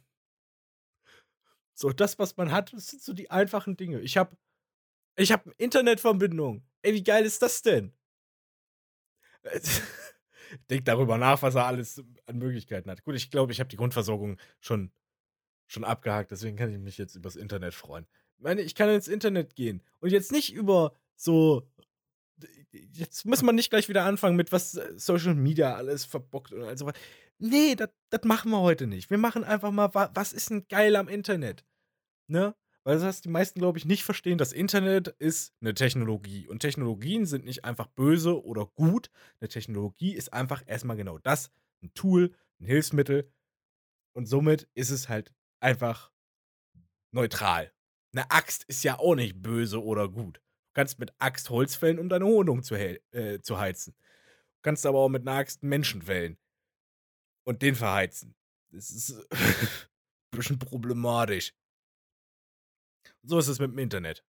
So, das, was man hat, das sind so die einfachen Dinge. Ich habe ich habe Internetverbindung. Ey, wie geil ist das denn? <laughs> Denk darüber nach, was er alles an Möglichkeiten hat. Gut, ich glaube, ich habe die Grundversorgung schon schon abgehakt, deswegen kann ich mich jetzt übers Internet freuen. Ich meine, ich kann ins Internet gehen und jetzt nicht über so jetzt muss man nicht gleich wieder anfangen mit was äh, Social Media alles verbockt und also Nee, das machen wir heute nicht. Wir machen einfach mal, was ist denn geil am Internet? Ne? Weil das was die meisten, glaube ich, nicht verstehen. Das Internet ist eine Technologie. Und Technologien sind nicht einfach böse oder gut. Eine Technologie ist einfach erstmal genau das: ein Tool, ein Hilfsmittel. Und somit ist es halt einfach neutral. Eine Axt ist ja auch nicht böse oder gut. Du kannst mit Axt Holz fällen, um deine Wohnung zu, äh, zu heizen. Du kannst aber auch mit einer Axt Menschen fällen und den verheizen. Das ist ein <laughs> bisschen problematisch. So ist es mit dem Internet.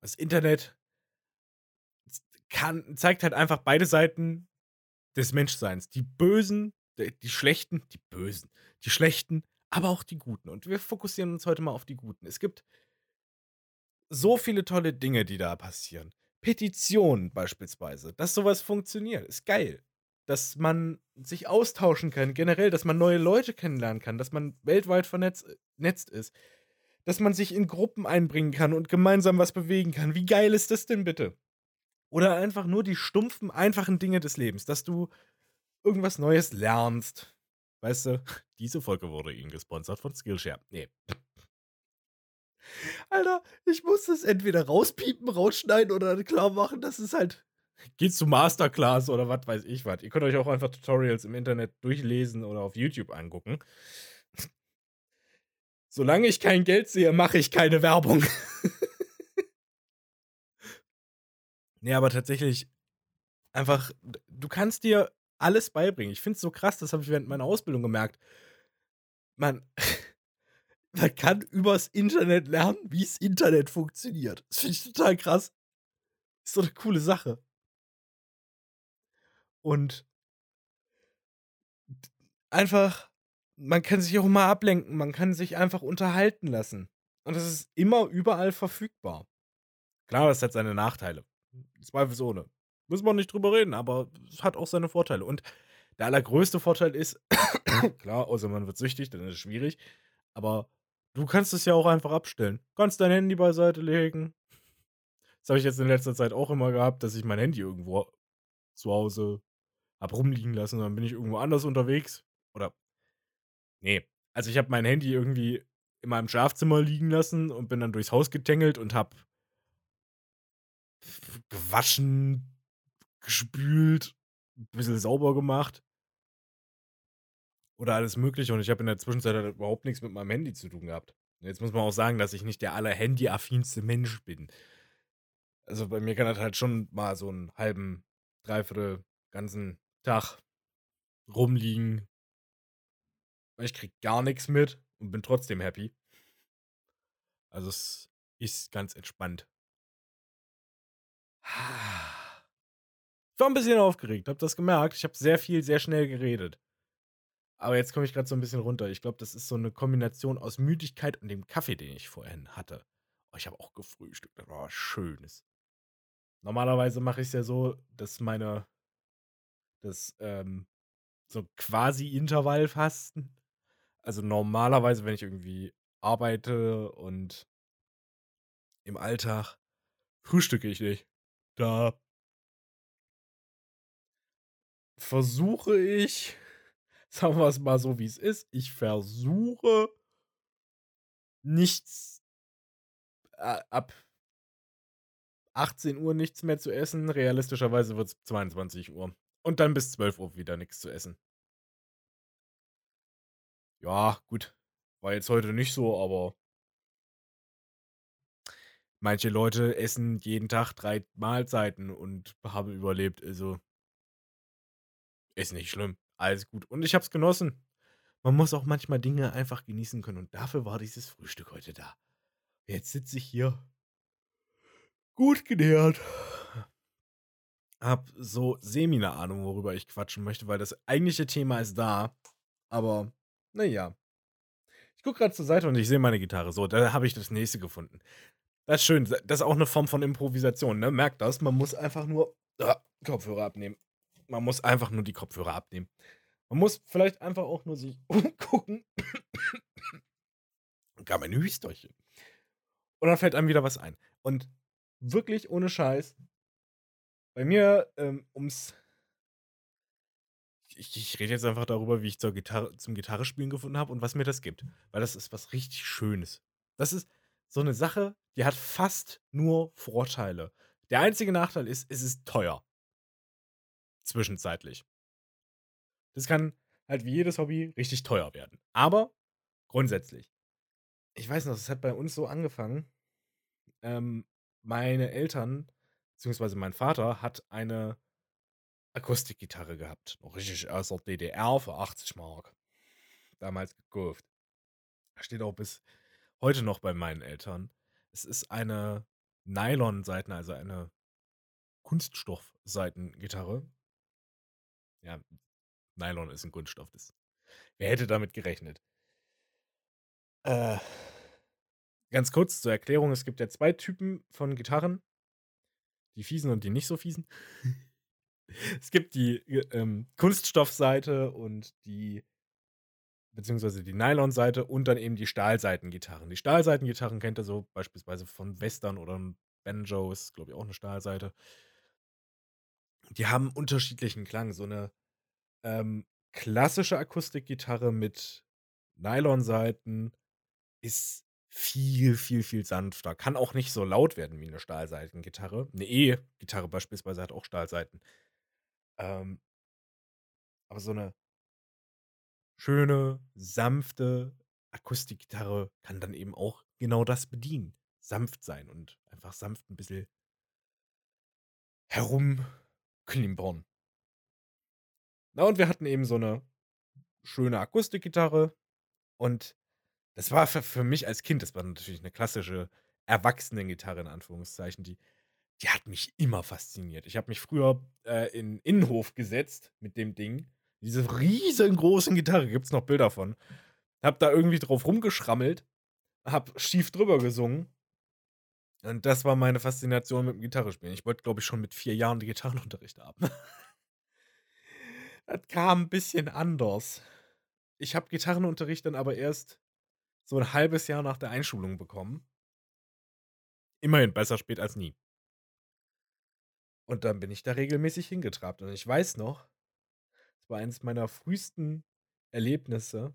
Das Internet kann, zeigt halt einfach beide Seiten des Menschseins. Die Bösen, die Schlechten, die Bösen, die Schlechten, aber auch die Guten. Und wir fokussieren uns heute mal auf die Guten. Es gibt so viele tolle Dinge, die da passieren. Petitionen beispielsweise, dass sowas funktioniert, ist geil dass man sich austauschen kann, generell, dass man neue Leute kennenlernen kann, dass man weltweit vernetzt äh, ist, dass man sich in Gruppen einbringen kann und gemeinsam was bewegen kann. Wie geil ist das denn bitte? Oder einfach nur die stumpfen, einfachen Dinge des Lebens, dass du irgendwas Neues lernst. Weißt du, diese Folge wurde Ihnen gesponsert von Skillshare. Nee. Alter, ich muss das entweder rauspiepen, rausschneiden oder klar machen, dass es halt geht zu Masterclass oder was weiß ich was. Ihr könnt euch auch einfach Tutorials im Internet durchlesen oder auf YouTube angucken. Solange ich kein Geld sehe, mache ich keine Werbung. <laughs> nee, aber tatsächlich einfach, du kannst dir alles beibringen. Ich finde es so krass, das habe ich während meiner Ausbildung gemerkt. Man, <laughs> man kann übers Internet lernen, wie das Internet funktioniert. Das finde ich total krass. Ist so eine coole Sache. Und einfach, man kann sich auch mal ablenken, man kann sich einfach unterhalten lassen. Und das ist immer überall verfügbar. Klar, das hat seine Nachteile. Zweifelsohne. Muss man nicht drüber reden, aber es hat auch seine Vorteile. Und der allergrößte Vorteil ist, <coughs> klar, außer man wird süchtig, dann ist es schwierig, aber du kannst es ja auch einfach abstellen. Kannst dein Handy beiseite legen. Das habe ich jetzt in letzter Zeit auch immer gehabt, dass ich mein Handy irgendwo zu Hause hab rumliegen lassen, dann bin ich irgendwo anders unterwegs. Oder. Nee. Also ich habe mein Handy irgendwie in meinem Schlafzimmer liegen lassen und bin dann durchs Haus getängelt und hab gewaschen, gespült, ein bisschen sauber gemacht. Oder alles Mögliche. Und ich habe in der Zwischenzeit halt überhaupt nichts mit meinem Handy zu tun gehabt. Jetzt muss man auch sagen, dass ich nicht der aller Handy-affinste Mensch bin. Also bei mir kann das halt schon mal so einen halben, dreiviertel ganzen Tag rumliegen. Ich krieg gar nichts mit und bin trotzdem happy. Also es ist ganz entspannt. Ich war ein bisschen aufgeregt, hab das gemerkt. Ich habe sehr viel, sehr schnell geredet. Aber jetzt komme ich gerade so ein bisschen runter. Ich glaube, das ist so eine Kombination aus Müdigkeit und dem Kaffee, den ich vorhin hatte. Oh, ich habe auch gefrühstückt. Das war was Schönes. Normalerweise mache ich es ja so, dass meine das ähm, so quasi Intervallfasten. Also normalerweise, wenn ich irgendwie arbeite und im Alltag frühstücke ich nicht. Da versuche ich, <laughs> sagen wir es mal so, wie es ist, ich versuche nichts ab 18 Uhr nichts mehr zu essen. Realistischerweise wird es 22 Uhr. Und dann bis 12 Uhr wieder nichts zu essen. Ja, gut. War jetzt heute nicht so, aber manche Leute essen jeden Tag drei Mahlzeiten und haben überlebt. Also Ist nicht schlimm. Alles gut. Und ich hab's genossen. Man muss auch manchmal Dinge einfach genießen können. Und dafür war dieses Frühstück heute da. Jetzt sitze ich hier. Gut genährt. Hab so semi eine Ahnung, worüber ich quatschen möchte, weil das eigentliche Thema ist da. Aber, naja. Ich gucke gerade zur Seite und ich sehe meine Gitarre. So, da habe ich das nächste gefunden. Das ist schön. Das ist auch eine Form von Improvisation, ne? Merkt das? Man muss einfach nur ah, Kopfhörer abnehmen. Man muss einfach nur die Kopfhörer abnehmen. Man muss vielleicht einfach auch nur sich <laughs> umgucken. Gar meine Hüsterchen. Und dann fällt einem wieder was ein. Und wirklich ohne Scheiß, bei mir, ähm, ums. Ich, ich rede jetzt einfach darüber, wie ich zur Gitarre, zum Gitarrespielen gefunden habe und was mir das gibt. Weil das ist was richtig Schönes. Das ist so eine Sache, die hat fast nur Vorteile. Der einzige Nachteil ist, es ist teuer. Zwischenzeitlich. Das kann halt wie jedes Hobby richtig teuer werden. Aber grundsätzlich. Ich weiß noch, es hat bei uns so angefangen. Ähm, meine Eltern, beziehungsweise mein Vater, hat eine Akustikgitarre gehabt. Noch richtig aus der DDR für 80 Mark. Damals gekauft. Steht auch bis heute noch bei meinen Eltern. Es ist eine Nylon-Seiten, also eine Kunststoff-Seitengitarre. Ja, Nylon ist ein Kunststoff. Das, wer hätte damit gerechnet? Äh, ganz kurz zur Erklärung: Es gibt ja zwei Typen von Gitarren: die fiesen und die nicht so fiesen. <laughs> es gibt die ähm, Kunststoffseite und die, beziehungsweise die Nylon-Seite und dann eben die Stahlseitengitarren. Die Stahlseitengitarren kennt ihr so beispielsweise von Western oder Banjo, ist glaube ich auch eine Stahlseite. Die haben unterschiedlichen Klang. So eine ähm, klassische Akustikgitarre mit Nylonsaiten ist viel, viel, viel sanfter. Kann auch nicht so laut werden wie eine Stahlseitengitarre. Eine E-Gitarre beispielsweise hat auch Stahlseiten. Ähm, aber so eine schöne, sanfte Akustikgitarre kann dann eben auch genau das bedienen. Sanft sein und einfach sanft ein bisschen herumklimpern. Na, und wir hatten eben so eine schöne Akustikgitarre. Und das war für, für mich als Kind, das war natürlich eine klassische Erwachsenengitarre in Anführungszeichen, die, die hat mich immer fasziniert. Ich habe mich früher äh, in Innenhof gesetzt mit dem Ding. Diese riesengroßen Gitarre, gibt es noch Bilder von. Hab da irgendwie drauf rumgeschrammelt, hab schief drüber gesungen. Und das war meine Faszination mit dem Gitarrespielen. Ich wollte, glaube ich, schon mit vier Jahren die Gitarrenunterricht haben. <laughs> Das kam ein bisschen anders. Ich habe Gitarrenunterricht dann aber erst so ein halbes Jahr nach der Einschulung bekommen. Immerhin besser spät als nie. Und dann bin ich da regelmäßig hingetrabt. Und ich weiß noch, es war eines meiner frühesten Erlebnisse.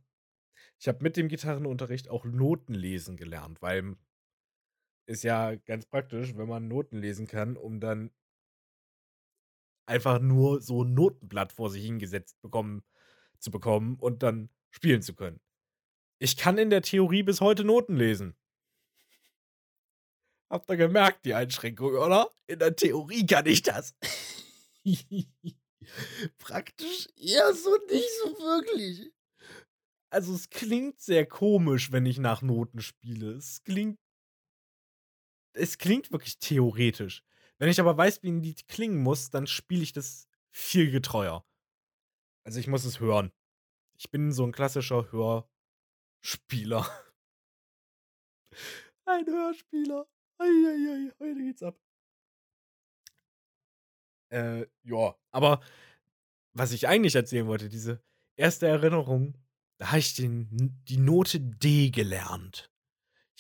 Ich habe mit dem Gitarrenunterricht auch Noten lesen gelernt, weil ist ja ganz praktisch, wenn man Noten lesen kann, um dann einfach nur so ein Notenblatt vor sich hingesetzt bekommen zu bekommen und dann spielen zu können. Ich kann in der Theorie bis heute Noten lesen. Habt ihr gemerkt, die Einschränkung, oder? In der Theorie kann ich das. <laughs> Praktisch eher so nicht so wirklich. Also es klingt sehr komisch, wenn ich nach Noten spiele. Es klingt. Es klingt wirklich theoretisch. Wenn ich aber weiß, wie ein Lied klingen muss, dann spiele ich das viel getreuer. Also ich muss es hören. Ich bin so ein klassischer Hörspieler. <laughs> Ein Hörspieler. Eieiei, heute geht's ab. Äh, ja, aber was ich eigentlich erzählen wollte, diese erste Erinnerung, da habe ich den, die Note D gelernt.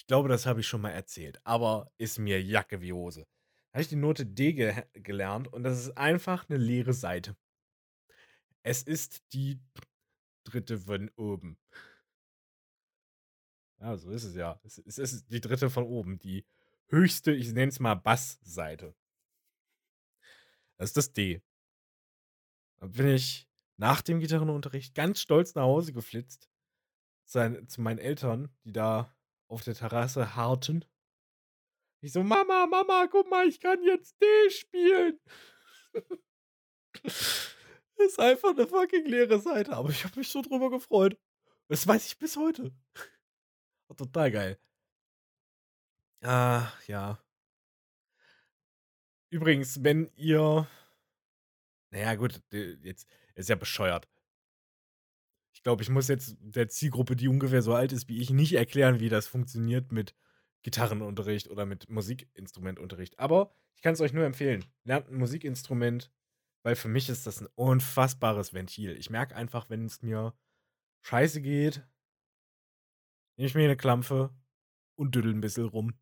Glaube, das habe ich schon mal erzählt, aber ist mir Jacke wie Hose habe ich die Note D ge gelernt und das ist einfach eine leere Seite. Es ist die dritte von oben. Ja, so ist es ja. Es, es ist die dritte von oben. Die höchste, ich nenne es mal Bassseite. Das ist das D. Da bin ich nach dem Gitarrenunterricht ganz stolz nach Hause geflitzt. Zu meinen Eltern, die da auf der Terrasse harten. Ich so, Mama, Mama, guck mal, ich kann jetzt D spielen. <laughs> ist einfach eine fucking leere Seite, aber ich habe mich so drüber gefreut. Das weiß ich bis heute. War total geil. Ah, ja. Übrigens, wenn ihr naja, gut, jetzt ist ja bescheuert. Ich glaube, ich muss jetzt der Zielgruppe, die ungefähr so alt ist wie ich, nicht erklären, wie das funktioniert mit Gitarrenunterricht oder mit Musikinstrumentunterricht. Aber ich kann es euch nur empfehlen. Lernt ein Musikinstrument, weil für mich ist das ein unfassbares Ventil. Ich merke einfach, wenn es mir scheiße geht, nehme ich mir eine Klampfe und düdel ein bisschen rum.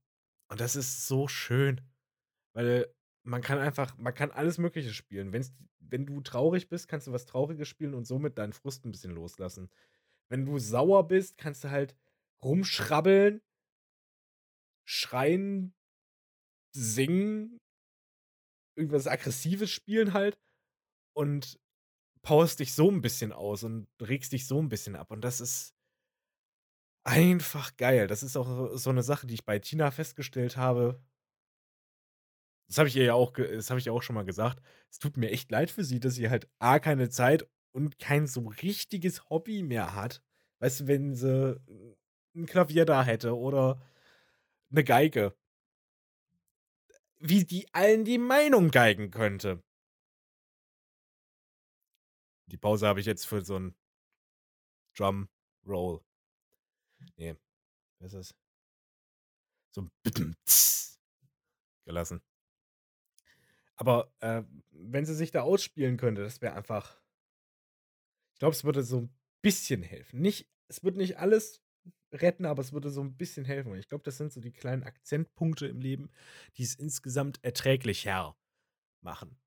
Und das ist so schön. Weil man kann einfach, man kann alles Mögliche spielen. Wenn's, wenn du traurig bist, kannst du was Trauriges spielen und somit deinen Frust ein bisschen loslassen. Wenn du sauer bist, kannst du halt rumschrabbeln, schreien, singen, irgendwas Aggressives spielen halt und powerst dich so ein bisschen aus und regst dich so ein bisschen ab. Und das ist einfach geil. Das ist auch so eine Sache, die ich bei Tina festgestellt habe. Das habe ich ihr ja auch, das habe ich ja auch schon mal gesagt. Es tut mir echt leid für sie, dass sie halt A, keine Zeit und kein so richtiges Hobby mehr hat. Weißt du, wenn sie ein Klavier da hätte oder eine Geige. Wie die allen die Meinung geigen könnte. Die Pause habe ich jetzt für so ein Drum Roll. Nee, was ist das? So ein gelassen. Aber äh, wenn sie sich da ausspielen könnte, das wäre einfach. Ich glaube, es würde so ein bisschen helfen. Nicht, es wird nicht alles retten, aber es würde so ein bisschen helfen. Und ich glaube, das sind so die kleinen Akzentpunkte im Leben, die es insgesamt erträglicher machen.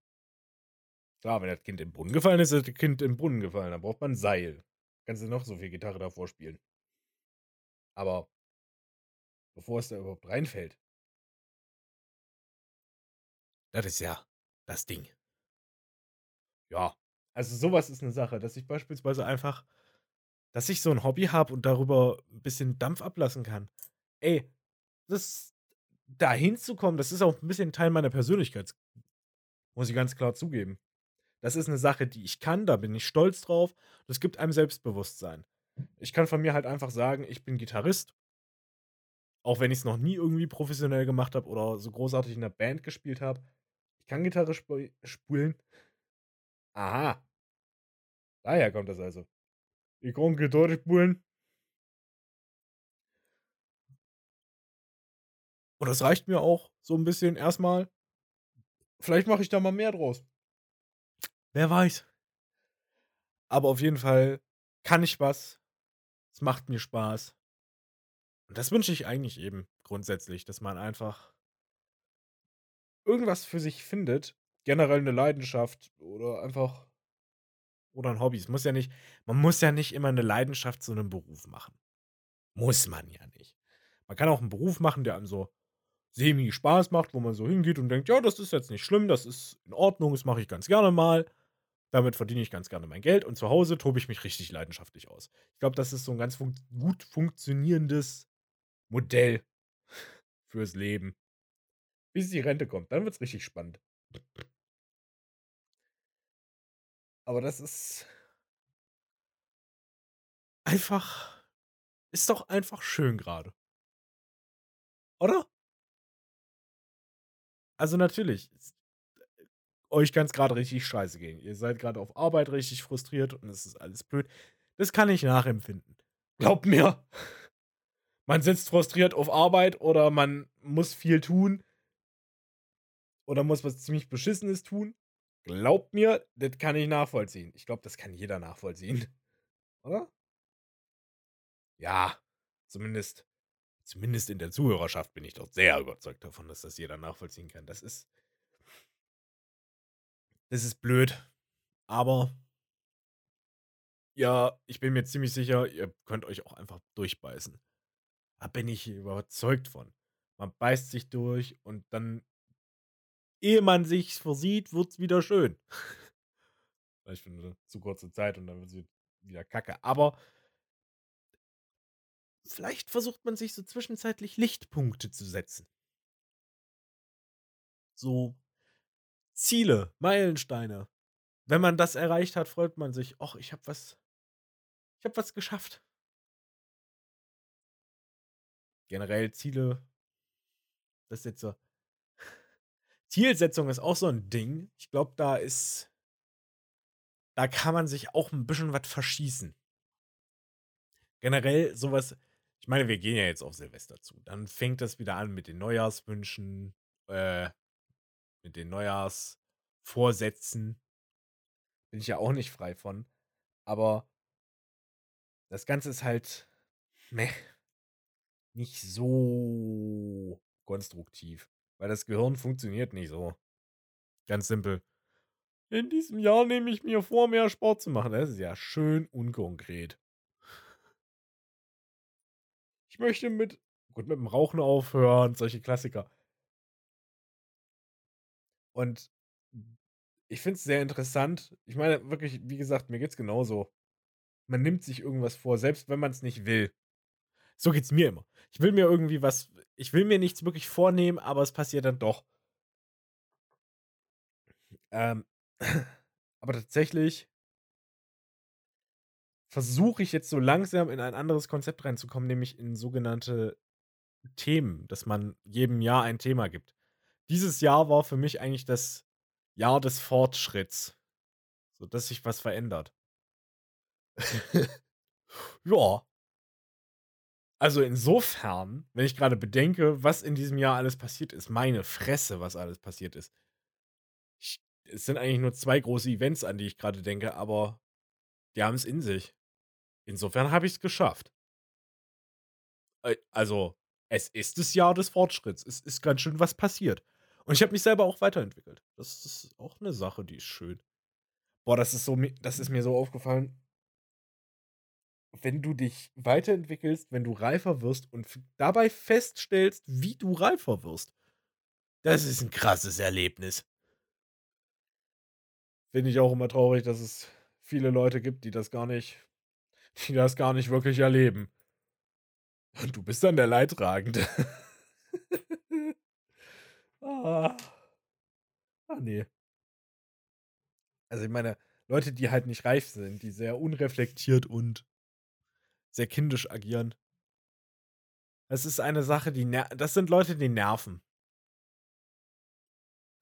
Klar, wenn das Kind im Brunnen gefallen ist, ist das Kind im Brunnen gefallen. Dann braucht man ein Seil. Kannst du noch so viel Gitarre davor spielen. Aber bevor es da überhaupt reinfällt, das ist ja das Ding. Ja, also sowas ist eine Sache, dass ich beispielsweise einfach dass ich so ein Hobby habe und darüber ein bisschen Dampf ablassen kann. Ey, das da hinzukommen, das ist auch ein bisschen Teil meiner Persönlichkeit, muss ich ganz klar zugeben. Das ist eine Sache, die ich kann, da bin ich stolz drauf. Das gibt einem Selbstbewusstsein. Ich kann von mir halt einfach sagen, ich bin Gitarrist. Auch wenn ich es noch nie irgendwie professionell gemacht habe oder so großartig in der Band gespielt habe. Ich kann Gitarre sp spielen. Aha. Daher kommt das also. Ich kann Gitarre spielen. Und das reicht mir auch so ein bisschen erstmal. Vielleicht mache ich da mal mehr draus. Wer weiß. Aber auf jeden Fall kann ich was. Es macht mir Spaß. Und das wünsche ich eigentlich eben grundsätzlich, dass man einfach irgendwas für sich findet, generell eine Leidenschaft oder einfach oder ein Hobby. Es muss ja nicht, man muss ja nicht immer eine Leidenschaft zu einem Beruf machen. Muss man ja nicht. Man kann auch einen Beruf machen, der einem so semi Spaß macht, wo man so hingeht und denkt, ja, das ist jetzt nicht schlimm, das ist in Ordnung, das mache ich ganz gerne mal. Damit verdiene ich ganz gerne mein Geld und zu Hause tobe ich mich richtig leidenschaftlich aus. Ich glaube, das ist so ein ganz fun gut funktionierendes Modell fürs Leben. Bis die Rente kommt, dann wird es richtig spannend. Aber das ist einfach ist doch einfach schön gerade. Oder? Also natürlich, euch kann es gerade richtig scheiße gehen. Ihr seid gerade auf Arbeit richtig frustriert und es ist alles blöd. Das kann ich nachempfinden. Glaubt mir. Man sitzt frustriert auf Arbeit oder man muss viel tun oder muss was ziemlich Beschissenes tun. Glaubt mir, das kann ich nachvollziehen. Ich glaube, das kann jeder nachvollziehen. <laughs> Oder? Ja, zumindest, zumindest in der Zuhörerschaft bin ich doch sehr überzeugt davon, dass das jeder nachvollziehen kann. Das ist. Das ist blöd. Aber. Ja, ich bin mir ziemlich sicher, ihr könnt euch auch einfach durchbeißen. Da bin ich überzeugt von. Man beißt sich durch und dann ehe man sich's versieht, wird's wieder schön. Vielleicht für eine zu kurze Zeit und dann wird es wieder kacke. Aber vielleicht versucht man sich so zwischenzeitlich Lichtpunkte zu setzen. So Ziele, Meilensteine. wenn man das erreicht hat, freut man sich. Och, ich habe was. Ich habe was geschafft. Generell Ziele. Das ist jetzt so. Zielsetzung ist auch so ein Ding. Ich glaube, da ist. Da kann man sich auch ein bisschen was verschießen. Generell sowas. Ich meine, wir gehen ja jetzt auf Silvester zu. Dann fängt das wieder an mit den Neujahrswünschen, äh, mit den Neujahrsvorsätzen. Bin ich ja auch nicht frei von. Aber das Ganze ist halt <laughs> meh, nicht so konstruktiv. Weil das Gehirn funktioniert nicht so. Ganz simpel. In diesem Jahr nehme ich mir vor, mehr Sport zu machen. Das ist ja schön unkonkret. Ich möchte mit, gut, mit dem Rauchen aufhören, solche Klassiker. Und ich finde es sehr interessant. Ich meine, wirklich, wie gesagt, mir geht es genauso. Man nimmt sich irgendwas vor, selbst wenn man es nicht will. So geht es mir immer. Ich will mir irgendwie was, ich will mir nichts wirklich vornehmen, aber es passiert dann doch. Ähm, <clears throat> aber tatsächlich versuche ich jetzt so langsam in ein anderes Konzept reinzukommen, nämlich in sogenannte Themen, dass man jedem Jahr ein Thema gibt. Dieses Jahr war für mich eigentlich das Jahr des Fortschritts. So, dass sich was verändert. <laughs> ja. Also insofern, wenn ich gerade bedenke, was in diesem Jahr alles passiert ist, meine Fresse, was alles passiert ist. Ich, es sind eigentlich nur zwei große Events, an die ich gerade denke, aber die haben es in sich. Insofern habe ich es geschafft. Äh, also, es ist das Jahr des Fortschritts. Es ist ganz schön was passiert. Und ich habe mich selber auch weiterentwickelt. Das ist auch eine Sache, die ist schön. Boah, das ist so, das ist mir so aufgefallen. Wenn du dich weiterentwickelst, wenn du reifer wirst und dabei feststellst, wie du reifer wirst, das ist ein krasses Erlebnis. Finde ich auch immer traurig, dass es viele Leute gibt, die das gar nicht die das gar nicht wirklich erleben. Und du bist dann der Leidtragende. <laughs> ah. ah, nee. Also ich meine, Leute, die halt nicht reif sind, die sehr unreflektiert und sehr kindisch agieren. Das ist eine Sache, die das sind Leute, die nerven.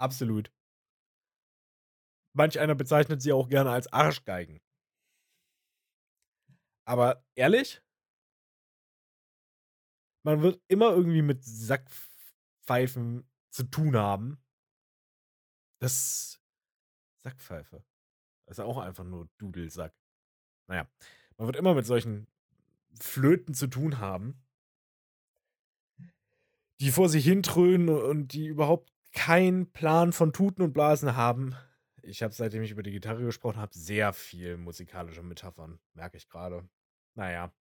Absolut. Manch einer bezeichnet sie auch gerne als Arschgeigen. Aber ehrlich, man wird immer irgendwie mit Sackpfeifen zu tun haben. Das Sackpfeife. Das ist auch einfach nur Dudelsack. Naja, man wird immer mit solchen Flöten zu tun haben, die vor sich hintrönen und die überhaupt keinen Plan von Tuten und Blasen haben. Ich habe, seitdem ich über die Gitarre gesprochen habe, sehr viel musikalische Metaphern, merke ich gerade. Naja,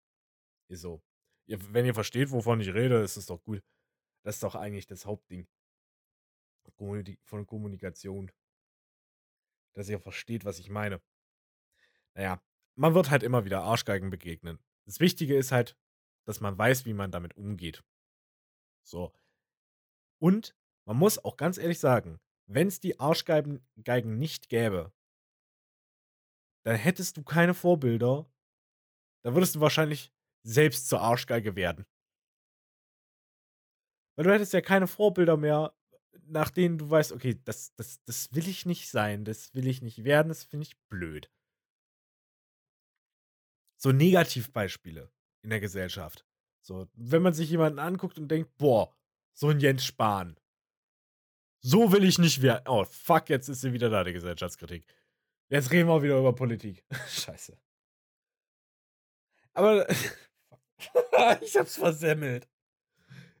ist so. Wenn ihr versteht, wovon ich rede, ist es doch gut. Das ist doch eigentlich das Hauptding von Kommunikation. Dass ihr versteht, was ich meine. Naja, man wird halt immer wieder Arschgeigen begegnen. Das Wichtige ist halt, dass man weiß, wie man damit umgeht. So. Und man muss auch ganz ehrlich sagen, wenn es die Arschgeigen nicht gäbe, dann hättest du keine Vorbilder, dann würdest du wahrscheinlich selbst zur Arschgeige werden. Weil du hättest ja keine Vorbilder mehr, nach denen du weißt, okay, das, das, das will ich nicht sein, das will ich nicht werden, das finde ich blöd. So Negativbeispiele in der Gesellschaft. So, wenn man sich jemanden anguckt und denkt, boah, so ein Jens Spahn. So will ich nicht werden. Oh, fuck, jetzt ist sie wieder da, die Gesellschaftskritik. Jetzt reden wir wieder über Politik. <laughs> Scheiße. Aber <laughs> ich hab's versemmelt.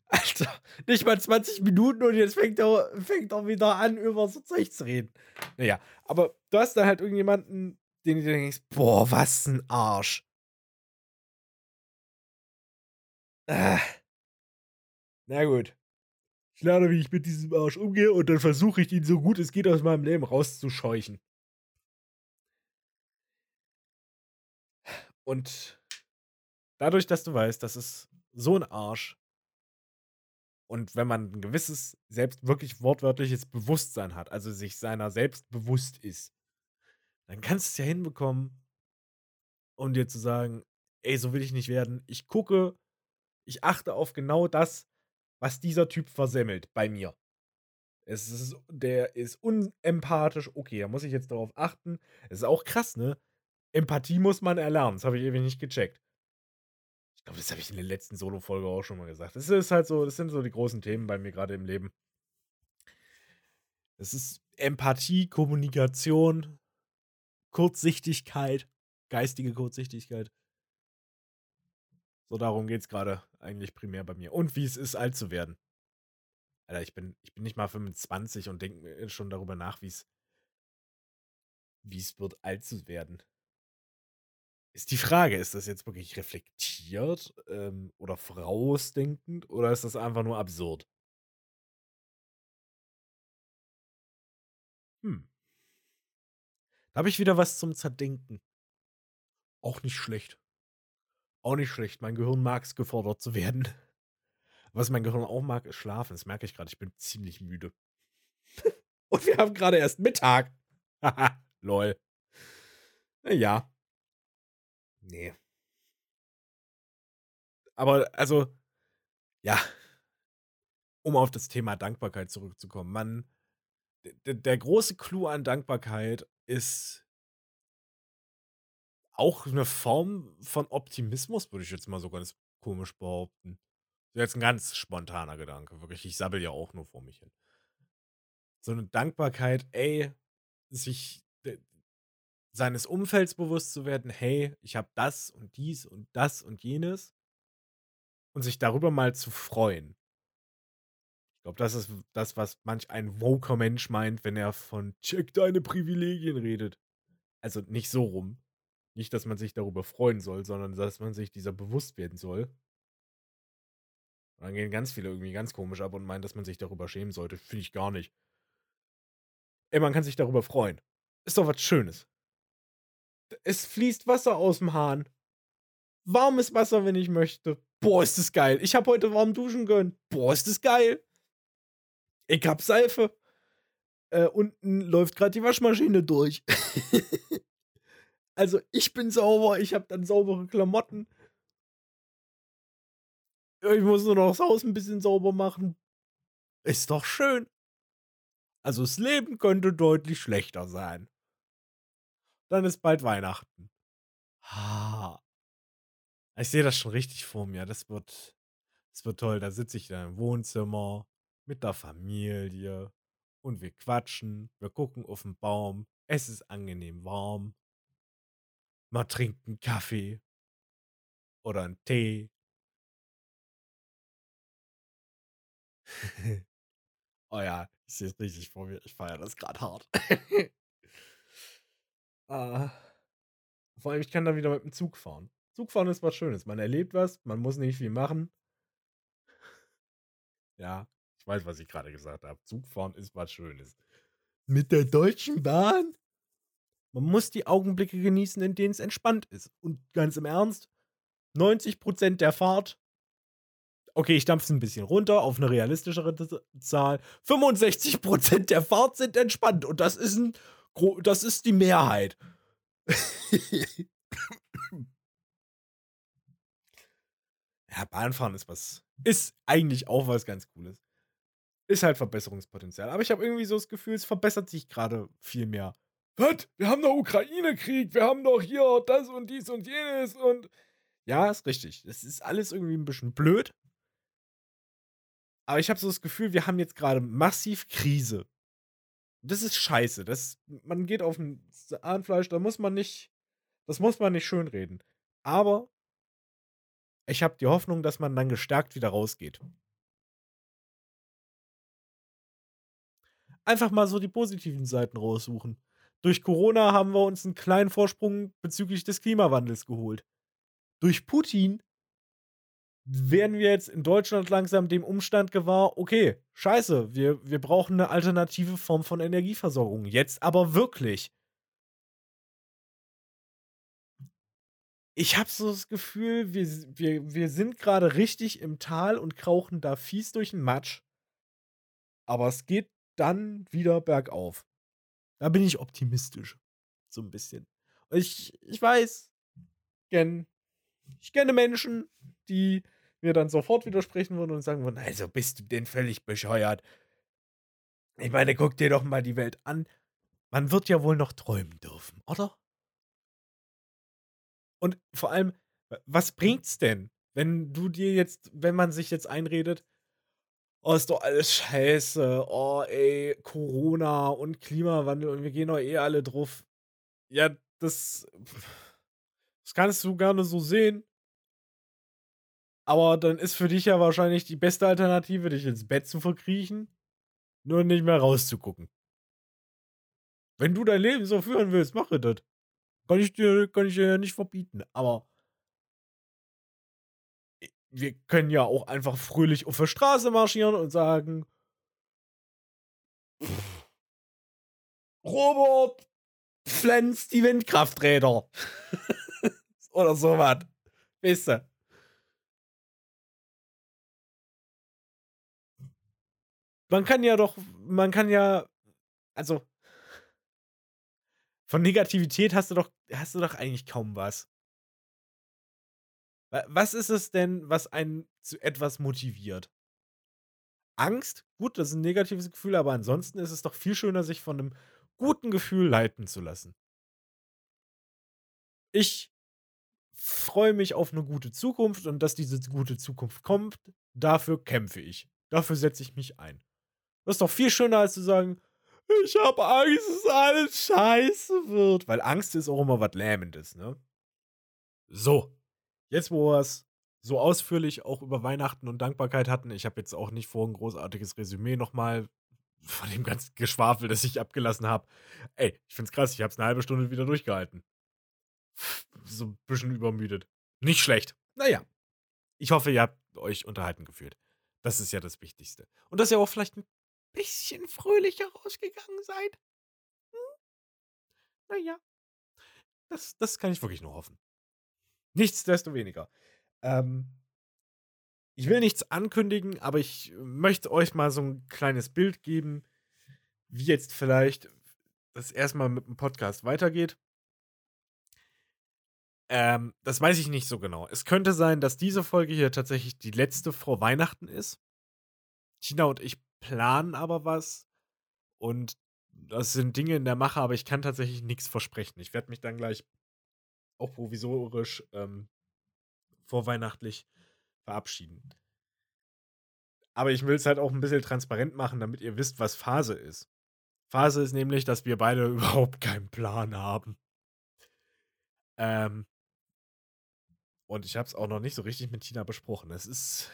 Alter, nicht mal 20 Minuten und jetzt fängt er, fängt er wieder an, über so Zeug zu reden. Naja, aber du hast dann halt irgendjemanden, den du denkst, boah, was ein Arsch. Ah. Na gut. Ich lerne, wie ich mit diesem Arsch umgehe und dann versuche ich ihn so gut es geht aus meinem Leben rauszuscheuchen. Und dadurch, dass du weißt, das ist so ein Arsch. Und wenn man ein gewisses, selbst wirklich wortwörtliches Bewusstsein hat, also sich seiner selbst bewusst ist, dann kannst du es ja hinbekommen, um dir zu sagen, ey, so will ich nicht werden. Ich gucke, ich achte auf genau das, was dieser Typ versemmelt bei mir. Es ist, der ist unempathisch. Okay, da muss ich jetzt darauf achten. Es ist auch krass, ne? Empathie muss man erlernen. Das habe ich ewig nicht gecheckt. Ich glaube, das habe ich in der letzten Solo-Folge auch schon mal gesagt. Das ist halt so, das sind so die großen Themen bei mir gerade im Leben. Es ist Empathie, Kommunikation, Kurzsichtigkeit, geistige Kurzsichtigkeit. So darum geht es gerade eigentlich primär bei mir. Und wie es ist, alt zu werden. Alter, ich bin, ich bin nicht mal 25 und denke schon darüber nach, wie es wie es wird, alt zu werden. Ist die Frage, ist das jetzt wirklich reflektiert ähm, oder vorausdenkend oder ist das einfach nur absurd? Hm. Da habe ich wieder was zum Zerdenken. Auch nicht schlecht. Auch nicht schlecht. Mein Gehirn mag es, gefordert zu werden. Was mein Gehirn auch mag, ist schlafen. Das merke ich gerade. Ich bin ziemlich müde. <laughs> Und wir haben gerade erst Mittag. Haha, <laughs> lol. Ja. Nee. Aber, also, ja. Um auf das Thema Dankbarkeit zurückzukommen. Man, der große Clou an Dankbarkeit ist auch eine Form von Optimismus, würde ich jetzt mal so ganz komisch behaupten. Jetzt ein ganz spontaner Gedanke, wirklich. Ich sabbel ja auch nur vor mich hin. So eine Dankbarkeit, ey, sich seines Umfelds bewusst zu werden, hey, ich habe das und dies und das und jenes und sich darüber mal zu freuen. Ich glaube, das ist das, was manch ein woker Mensch meint, wenn er von check deine Privilegien redet. Also nicht so rum. Nicht, dass man sich darüber freuen soll, sondern dass man sich dieser bewusst werden soll. Und dann gehen ganz viele irgendwie ganz komisch ab und meinen, dass man sich darüber schämen sollte. Finde ich gar nicht. Ey, man kann sich darüber freuen. Ist doch was Schönes. Es fließt Wasser aus dem Hahn. Warmes Wasser, wenn ich möchte. Boah, ist das geil. Ich habe heute warm duschen können. Boah, ist das geil. Ich hab Seife. Äh, unten läuft gerade die Waschmaschine durch. <laughs> also ich bin sauber, ich habe dann saubere Klamotten. Ich muss nur noch das Haus ein bisschen sauber machen. Ist doch schön. Also das Leben könnte deutlich schlechter sein. Dann ist bald Weihnachten. Ha. Ich sehe das schon richtig vor mir. Das wird, das wird toll. Da sitze ich dann im Wohnzimmer mit der Familie und wir quatschen. Wir gucken auf den Baum. Es ist angenehm warm. Man trinkt einen Kaffee oder einen Tee <laughs> oh ja, ich sehe es richtig vor mir. Ich feiere das gerade hart. <laughs> ah. Vor allem, ich kann da wieder mit dem Zug fahren. Zugfahren ist was Schönes. Man erlebt was, man muss nicht viel machen. <laughs> Ja, ich weiß, was ich gerade gesagt habe. Zugfahren ist was Schönes. Mit der Deutschen Bahn? Man muss die Augenblicke genießen, in denen es entspannt ist. Und ganz im Ernst, 90% der Fahrt okay, ich dampfe es ein bisschen runter auf eine realistischere Zahl. 65% der Fahrt sind entspannt und das ist, ein, das ist die Mehrheit. <laughs> ja, Bahnfahren ist was, ist eigentlich auch was ganz Cooles. Ist halt Verbesserungspotenzial. Aber ich habe irgendwie so das Gefühl, es verbessert sich gerade viel mehr. Was? Wir haben doch Ukraine-Krieg, wir haben doch hier das und dies und jenes und. Ja, ist richtig. Es ist alles irgendwie ein bisschen blöd. Aber ich habe so das Gefühl, wir haben jetzt gerade massiv Krise. Das ist scheiße. Das, man geht auf ein Zahnfleisch, da muss man nicht, das muss man nicht schönreden. Aber ich habe die Hoffnung, dass man dann gestärkt wieder rausgeht. Einfach mal so die positiven Seiten raussuchen. Durch Corona haben wir uns einen kleinen Vorsprung bezüglich des Klimawandels geholt. Durch Putin werden wir jetzt in Deutschland langsam dem Umstand gewahr, okay, scheiße, wir, wir brauchen eine alternative Form von Energieversorgung. Jetzt aber wirklich. Ich habe so das Gefühl, wir, wir, wir sind gerade richtig im Tal und krauchen da fies durch den Matsch. Aber es geht dann wieder bergauf. Da bin ich optimistisch. So ein bisschen. Ich, ich weiß, kenn, ich kenne Menschen, die mir dann sofort widersprechen würden und sagen würden, also bist du denn völlig bescheuert? Ich meine, guck dir doch mal die Welt an. Man wird ja wohl noch träumen dürfen, oder? Und vor allem, was bringt's denn, wenn du dir jetzt, wenn man sich jetzt einredet, oh, ist doch alles scheiße, oh, ey, Corona und Klimawandel und wir gehen doch eh alle drauf. Ja, das, das kannst du gerne so sehen. Aber dann ist für dich ja wahrscheinlich die beste Alternative, dich ins Bett zu verkriechen, nur nicht mehr rauszugucken. Wenn du dein Leben so führen willst, mache das. Kann ich dir, kann ich dir ja nicht verbieten. Aber wir können ja auch einfach fröhlich auf der Straße marschieren und sagen: Robert pflanzt die Windkrafträder. <laughs> Oder sowas. Weißt du? Man kann ja doch, man kann ja, also von Negativität hast du doch, hast du doch eigentlich kaum was. Was ist es denn, was einen zu etwas motiviert? Angst? Gut, das ist ein negatives Gefühl, aber ansonsten ist es doch viel schöner, sich von einem guten Gefühl leiten zu lassen. Ich freue mich auf eine gute Zukunft und dass diese gute Zukunft kommt, dafür kämpfe ich. Dafür setze ich mich ein. Das ist doch viel schöner, als zu sagen, ich habe Angst, dass alles scheiße wird. Weil Angst ist auch immer was Lähmendes, ne? So, jetzt wo wir es so ausführlich auch über Weihnachten und Dankbarkeit hatten, ich habe jetzt auch nicht vor, ein großartiges Resümee nochmal von dem ganzen Geschwafel, das ich abgelassen habe. Ey, ich find's krass, ich habe es eine halbe Stunde wieder durchgehalten. So ein bisschen übermüdet. Nicht schlecht. Naja, ich hoffe, ihr habt euch unterhalten gefühlt. Das ist ja das Wichtigste. Und dass ihr auch vielleicht ein bisschen fröhlicher rausgegangen seid. Hm? Naja, das, das kann ich wirklich nur hoffen. Nichtsdestoweniger. Ähm, ich will nichts ankündigen, aber ich möchte euch mal so ein kleines Bild geben, wie jetzt vielleicht das erstmal mit dem Podcast weitergeht. Ähm, das weiß ich nicht so genau. Es könnte sein, dass diese Folge hier tatsächlich die letzte vor Weihnachten ist. Tina und ich planen aber was und das sind Dinge in der Mache, aber ich kann tatsächlich nichts versprechen. Ich werde mich dann gleich auch provisorisch ähm, vorweihnachtlich verabschieden. Aber ich will es halt auch ein bisschen transparent machen, damit ihr wisst, was Phase ist. Phase ist nämlich, dass wir beide <laughs> überhaupt keinen Plan haben. Ähm, und ich habe es auch noch nicht so richtig mit Tina besprochen. Es ist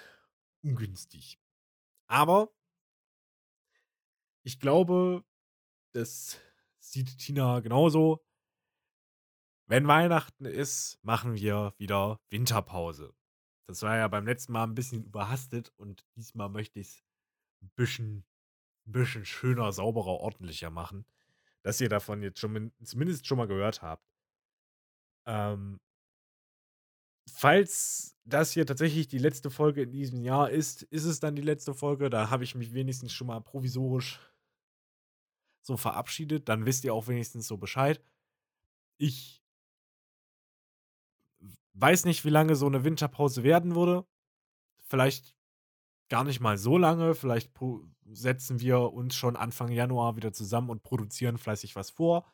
ungünstig. Aber ich glaube, das sieht Tina genauso. Wenn Weihnachten ist, machen wir wieder Winterpause. Das war ja beim letzten Mal ein bisschen überhastet und diesmal möchte ich es ein bisschen, ein bisschen schöner, sauberer, ordentlicher machen. Dass ihr davon jetzt schon zumindest schon mal gehört habt. Ähm, falls das hier tatsächlich die letzte Folge in diesem Jahr ist, ist es dann die letzte Folge. Da habe ich mich wenigstens schon mal provisorisch so verabschiedet. Dann wisst ihr auch wenigstens so Bescheid. Ich weiß nicht, wie lange so eine Winterpause werden würde. Vielleicht gar nicht mal so lange. Vielleicht setzen wir uns schon Anfang Januar wieder zusammen und produzieren fleißig was vor.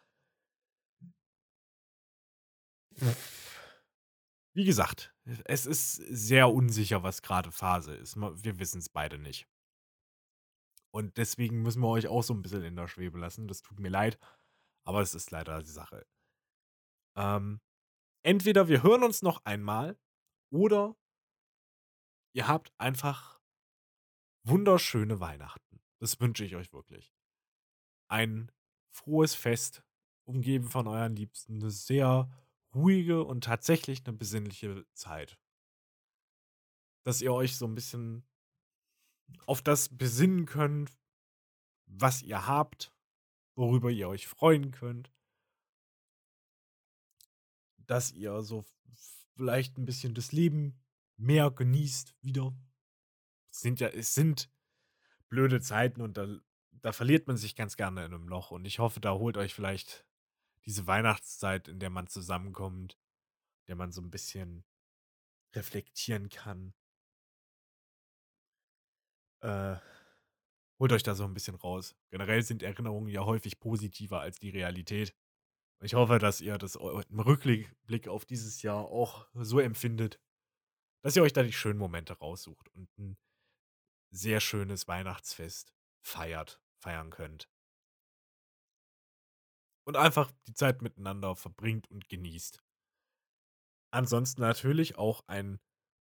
Wie gesagt, es ist sehr unsicher, was gerade Phase ist. Wir wissen es beide nicht. Und deswegen müssen wir euch auch so ein bisschen in der Schwebe lassen. Das tut mir leid, aber es ist leider die Sache. Ähm, entweder wir hören uns noch einmal oder ihr habt einfach wunderschöne Weihnachten. Das wünsche ich euch wirklich. Ein frohes Fest, umgeben von euren Liebsten, eine sehr ruhige und tatsächlich eine besinnliche Zeit. Dass ihr euch so ein bisschen auf das besinnen könnt, was ihr habt, worüber ihr euch freuen könnt. Dass ihr so vielleicht ein bisschen das Leben mehr genießt wieder. Es sind ja, es sind blöde Zeiten und da, da verliert man sich ganz gerne in einem Loch. Und ich hoffe, da holt euch vielleicht diese Weihnachtszeit, in der man zusammenkommt, in der man so ein bisschen reflektieren kann. Äh, holt euch da so ein bisschen raus. Generell sind Erinnerungen ja häufig positiver als die Realität. Ich hoffe, dass ihr das im Rückblick auf dieses Jahr auch so empfindet, dass ihr euch da die schönen Momente raussucht und ein sehr schönes Weihnachtsfest feiert, feiern könnt. Und einfach die Zeit miteinander verbringt und genießt. Ansonsten natürlich auch einen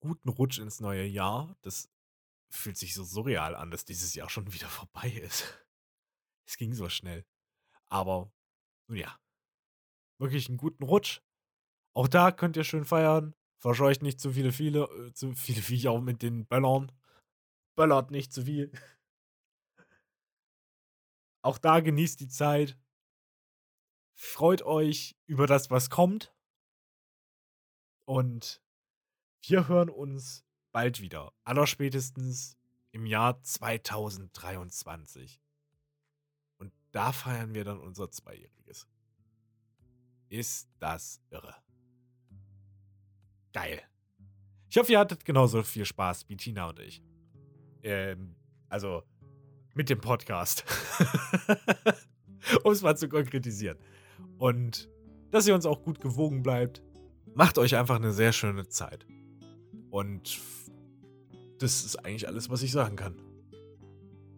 guten Rutsch ins neue Jahr. Das fühlt sich so surreal an, dass dieses Jahr schon <laughs> wieder vorbei ist. Es ging so schnell. Aber, nun ja. Wirklich einen guten Rutsch. Auch da könnt ihr schön feiern. Verscheucht nicht zu viele, viele, äh, zu <laughs> viele Viecher mit den Böllern. Böllert nicht zu viel. <laughs> Auch da genießt die Zeit. Freut euch über das, was kommt. Und wir hören uns bald wieder. Allerspätestens im Jahr 2023. Und da feiern wir dann unser Zweijähriges. Ist das irre. Geil. Ich hoffe, ihr hattet genauso viel Spaß wie Tina und ich. Ähm, also mit dem Podcast. <laughs> um es mal zu konkretisieren. Und dass ihr uns auch gut gewogen bleibt. Macht euch einfach eine sehr schöne Zeit. Und das ist eigentlich alles, was ich sagen kann.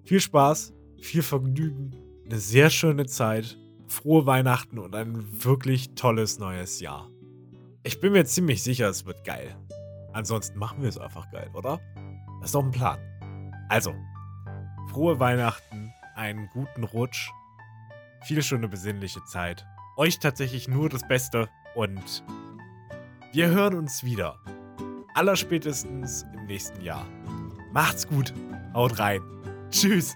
Viel Spaß, viel Vergnügen, eine sehr schöne Zeit, frohe Weihnachten und ein wirklich tolles neues Jahr. Ich bin mir ziemlich sicher, es wird geil. Ansonsten machen wir es einfach geil, oder? Das ist doch ein Plan. Also, frohe Weihnachten, einen guten Rutsch, viel schöne besinnliche Zeit. Euch tatsächlich nur das Beste und wir hören uns wieder. Allerspätestens im nächsten Jahr. Macht's gut. Haut rein. Tschüss.